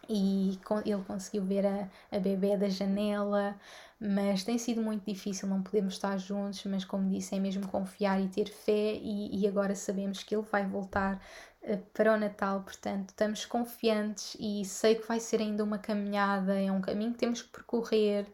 e ele conseguiu ver a, a bebê da janela, mas tem sido muito difícil, não podemos estar juntos, mas como disse, é mesmo confiar e ter fé e, e agora sabemos que ele vai voltar uh, para o Natal, portanto estamos confiantes e sei que vai ser ainda uma caminhada, é um caminho que temos que percorrer,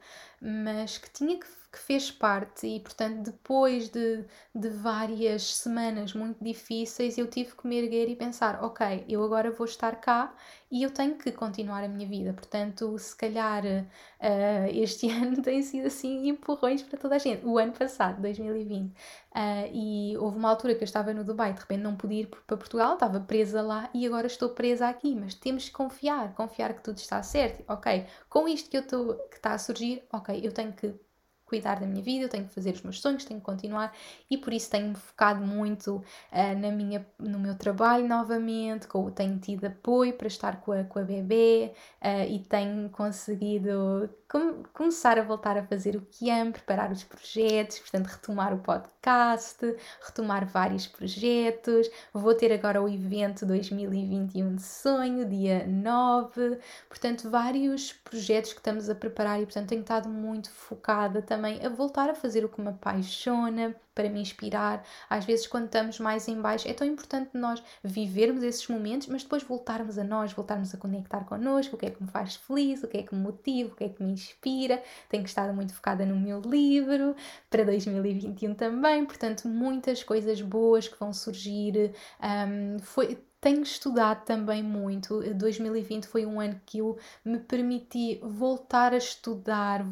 mas que tinha que que fez parte e, portanto, depois de, de várias semanas muito difíceis, eu tive que me erguer e pensar: ok, eu agora vou estar cá e eu tenho que continuar a minha vida. Portanto, se calhar uh, este [laughs] ano tem sido assim empurrões para toda a gente. O ano passado, 2020. Uh, eh, e houve uma altura que eu estava no Dubai, de repente não pude ir para Portugal, estava presa lá e agora estou presa aqui. Mas temos que confiar, confiar que tudo está certo. Ok, com isto que eu estou, que está a surgir, ok, eu tenho que cuidar da minha vida, eu tenho que fazer os meus sonhos, tenho que continuar e por isso tenho-me focado muito uh, na minha, no meu trabalho novamente, com, tenho tido apoio para estar com a, com a bebê uh, e tenho conseguido com, começar a voltar a fazer o que amo, preparar os projetos, portanto retomar o podcast, retomar vários projetos, vou ter agora o evento 2021 de sonho, dia 9, portanto vários projetos que estamos a preparar e portanto tenho estado muito focada também também a voltar a fazer o que me apaixona, para me inspirar. Às vezes, quando estamos mais em baixo, é tão importante nós vivermos esses momentos, mas depois voltarmos a nós, voltarmos a conectar connosco, o que é que me faz feliz, o que é que me motiva, o que é que me inspira. Tenho estado muito focada no meu livro para 2021 também, portanto, muitas coisas boas que vão surgir. Um, foi, tenho estudado também muito. 2020 foi um ano que eu me permiti voltar a estudar,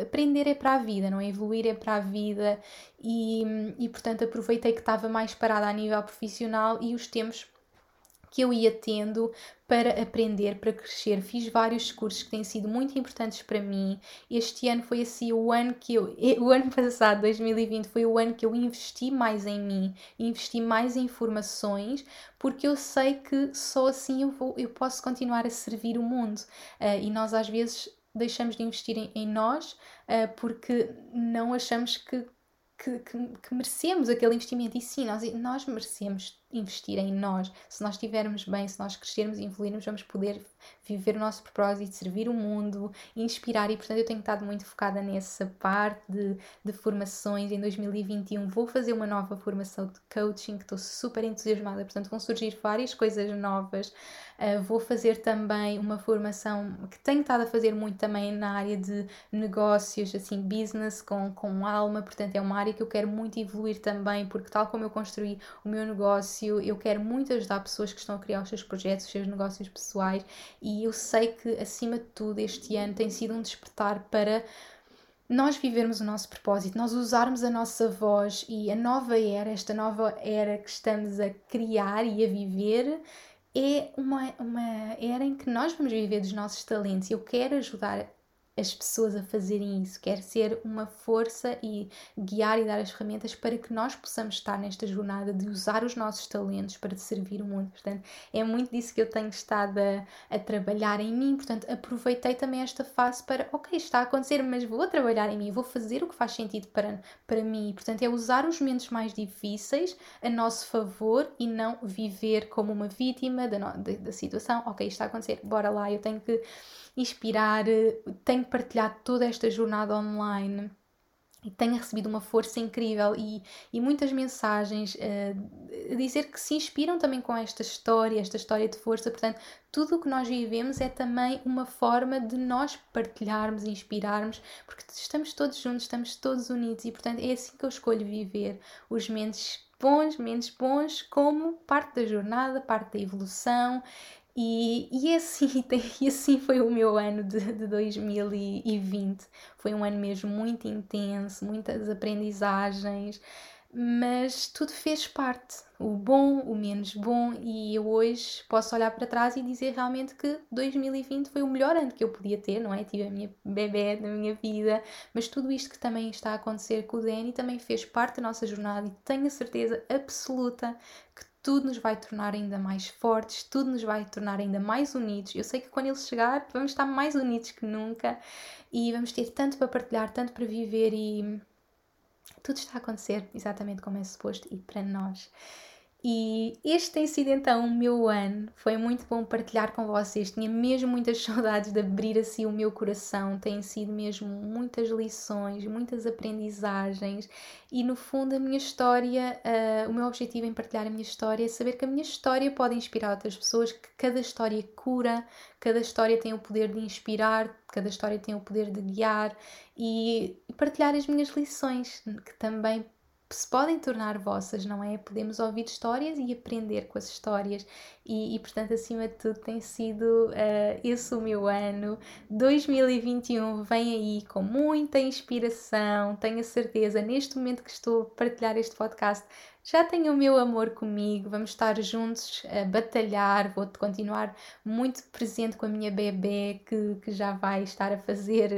aprender é para a vida, não é? Evoluir é para a vida e, e portanto aproveitei que estava mais parada a nível profissional e os tempos que eu ia tendo para aprender, para crescer. Fiz vários cursos que têm sido muito importantes para mim. Este ano foi assim o ano que eu, [laughs] o ano passado, 2020, foi o ano que eu investi mais em mim, investi mais em informações, porque eu sei que só assim eu, vou, eu posso continuar a servir o mundo. Uh, e nós às vezes deixamos de investir em, em nós uh, porque não achamos que que, que, que, merecemos aquele investimento. E sim, nós, nós merecemos investir em nós. Se nós estivermos bem, se nós crescermos e evoluirmos, vamos poder viver o nosso propósito, servir o mundo, inspirar. E portanto, eu tenho estado muito focada nessa parte de, de formações. Em 2021 vou fazer uma nova formação de coaching, que estou super entusiasmada. Portanto, vão surgir várias coisas novas. Uh, vou fazer também uma formação que tenho estado a fazer muito também na área de negócios, assim, business com, com alma, portanto é uma área que eu quero muito evoluir também, porque tal como eu construí o meu negócio, eu quero muito ajudar pessoas que estão a criar os seus projetos, os seus negócios pessoais e eu sei que acima de tudo este ano tem sido um despertar para nós vivermos o nosso propósito, nós usarmos a nossa voz e a nova era, esta nova era que estamos a criar e a viver, é uma, uma era em que nós vamos viver dos nossos talentos. Eu quero ajudar as pessoas a fazerem isso, quer ser uma força e guiar e dar as ferramentas para que nós possamos estar nesta jornada de usar os nossos talentos para servir o mundo. Portanto, é muito disso que eu tenho estado a, a trabalhar em mim. Portanto, aproveitei também esta fase para, ok, está a acontecer, mas vou trabalhar em mim, vou fazer o que faz sentido para, para mim. Portanto, é usar os momentos mais difíceis a nosso favor e não viver como uma vítima da, da, da situação. Ok, está a acontecer, bora lá, eu tenho que inspirar, eh, tenho partilhado toda esta jornada online e tenho recebido uma força incrível e, e muitas mensagens uh, a dizer que se inspiram também com esta história, esta história de força. Portanto, tudo o que nós vivemos é também uma forma de nós partilharmos, inspirarmos, porque estamos todos juntos, estamos todos unidos e, portanto, é assim que eu escolho viver os momentos bons, menos bons, como parte da jornada, parte da evolução e, e, assim, [laughs] e assim foi o meu ano de, de 2020. Foi um ano mesmo muito intenso, muitas aprendizagens, mas tudo fez parte, o bom, o menos bom, e eu hoje posso olhar para trás e dizer realmente que 2020 foi o melhor ano que eu podia ter, não é? Tive a minha bebê na minha vida, mas tudo isto que também está a acontecer com o Danny também fez parte da nossa jornada e tenho a certeza absoluta que tudo nos vai tornar ainda mais fortes, tudo nos vai tornar ainda mais unidos. Eu sei que quando ele chegar, vamos estar mais unidos que nunca e vamos ter tanto para partilhar, tanto para viver e tudo está a acontecer exatamente como é suposto e para nós. E este tem sido então o meu ano. Foi muito bom partilhar com vocês. Tinha mesmo muitas [laughs] saudades de abrir assim o meu coração. Tem sido mesmo muitas lições, muitas aprendizagens. E no fundo, a minha história, uh, o meu objetivo em partilhar a minha história é saber que a minha história pode inspirar outras pessoas, que cada história cura, cada história tem o poder de inspirar, cada história tem o poder de guiar e partilhar as minhas lições, que também se podem tornar vossas, não é? Podemos ouvir histórias e aprender com as histórias, e, e portanto, acima de tudo, tem sido uh, esse o meu ano. 2021 vem aí com muita inspiração, tenho a certeza, neste momento que estou a partilhar este podcast, já tenho o meu amor comigo, vamos estar juntos a batalhar, vou continuar muito presente com a minha bebê que, que já vai estar a fazer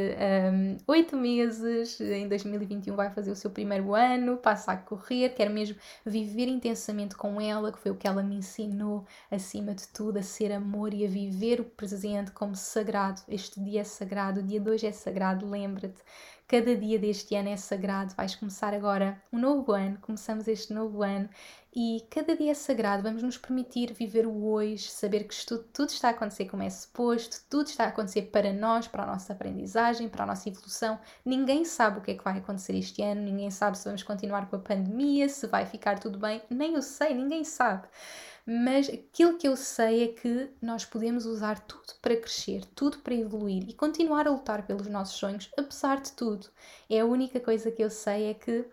um, oito meses, em 2021 vai fazer o seu primeiro ano, passa a correr, quero mesmo viver intensamente com ela, que foi o que ela me ensinou, acima de tudo, a ser amor e a viver o presente como sagrado. Este dia é sagrado, o dia de hoje é sagrado, lembra-te. Cada dia deste ano é sagrado. Vais começar agora um novo ano, começamos este novo ano e cada dia é sagrado. Vamos nos permitir viver o hoje, saber que tudo, tudo está a acontecer como é suposto, tudo está a acontecer para nós, para a nossa aprendizagem, para a nossa evolução. Ninguém sabe o que é que vai acontecer este ano, ninguém sabe se vamos continuar com a pandemia, se vai ficar tudo bem, nem eu sei, ninguém sabe mas aquilo que eu sei é que nós podemos usar tudo para crescer, tudo para evoluir e continuar a lutar pelos nossos sonhos, apesar de tudo. É a única coisa que eu sei é que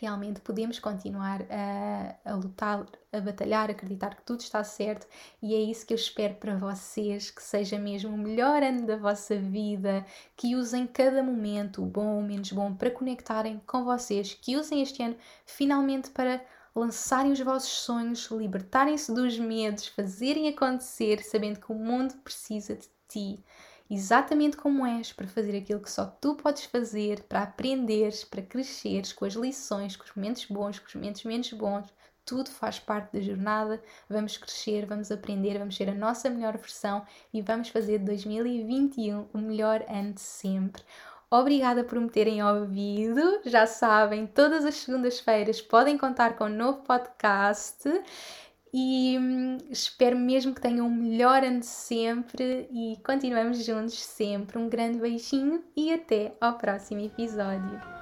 realmente podemos continuar a, a lutar, a batalhar, acreditar que tudo está certo e é isso que eu espero para vocês, que seja mesmo o melhor ano da vossa vida, que usem cada momento, o bom ou menos bom, para conectarem com vocês, que usem este ano finalmente para lançarem os vossos sonhos, libertarem-se dos medos, fazerem acontecer, sabendo que o mundo precisa de ti, exatamente como és, para fazer aquilo que só tu podes fazer, para aprenderes, para cresceres com as lições, com os momentos bons, com os momentos menos bons. Tudo faz parte da jornada. Vamos crescer, vamos aprender, vamos ser a nossa melhor versão e vamos fazer de 2021 o melhor ano de sempre. Obrigada por me terem ouvido. Já sabem, todas as segundas-feiras podem contar com um novo podcast e hum, espero mesmo que tenham um melhor ano sempre e continuamos juntos sempre. Um grande beijinho e até ao próximo episódio.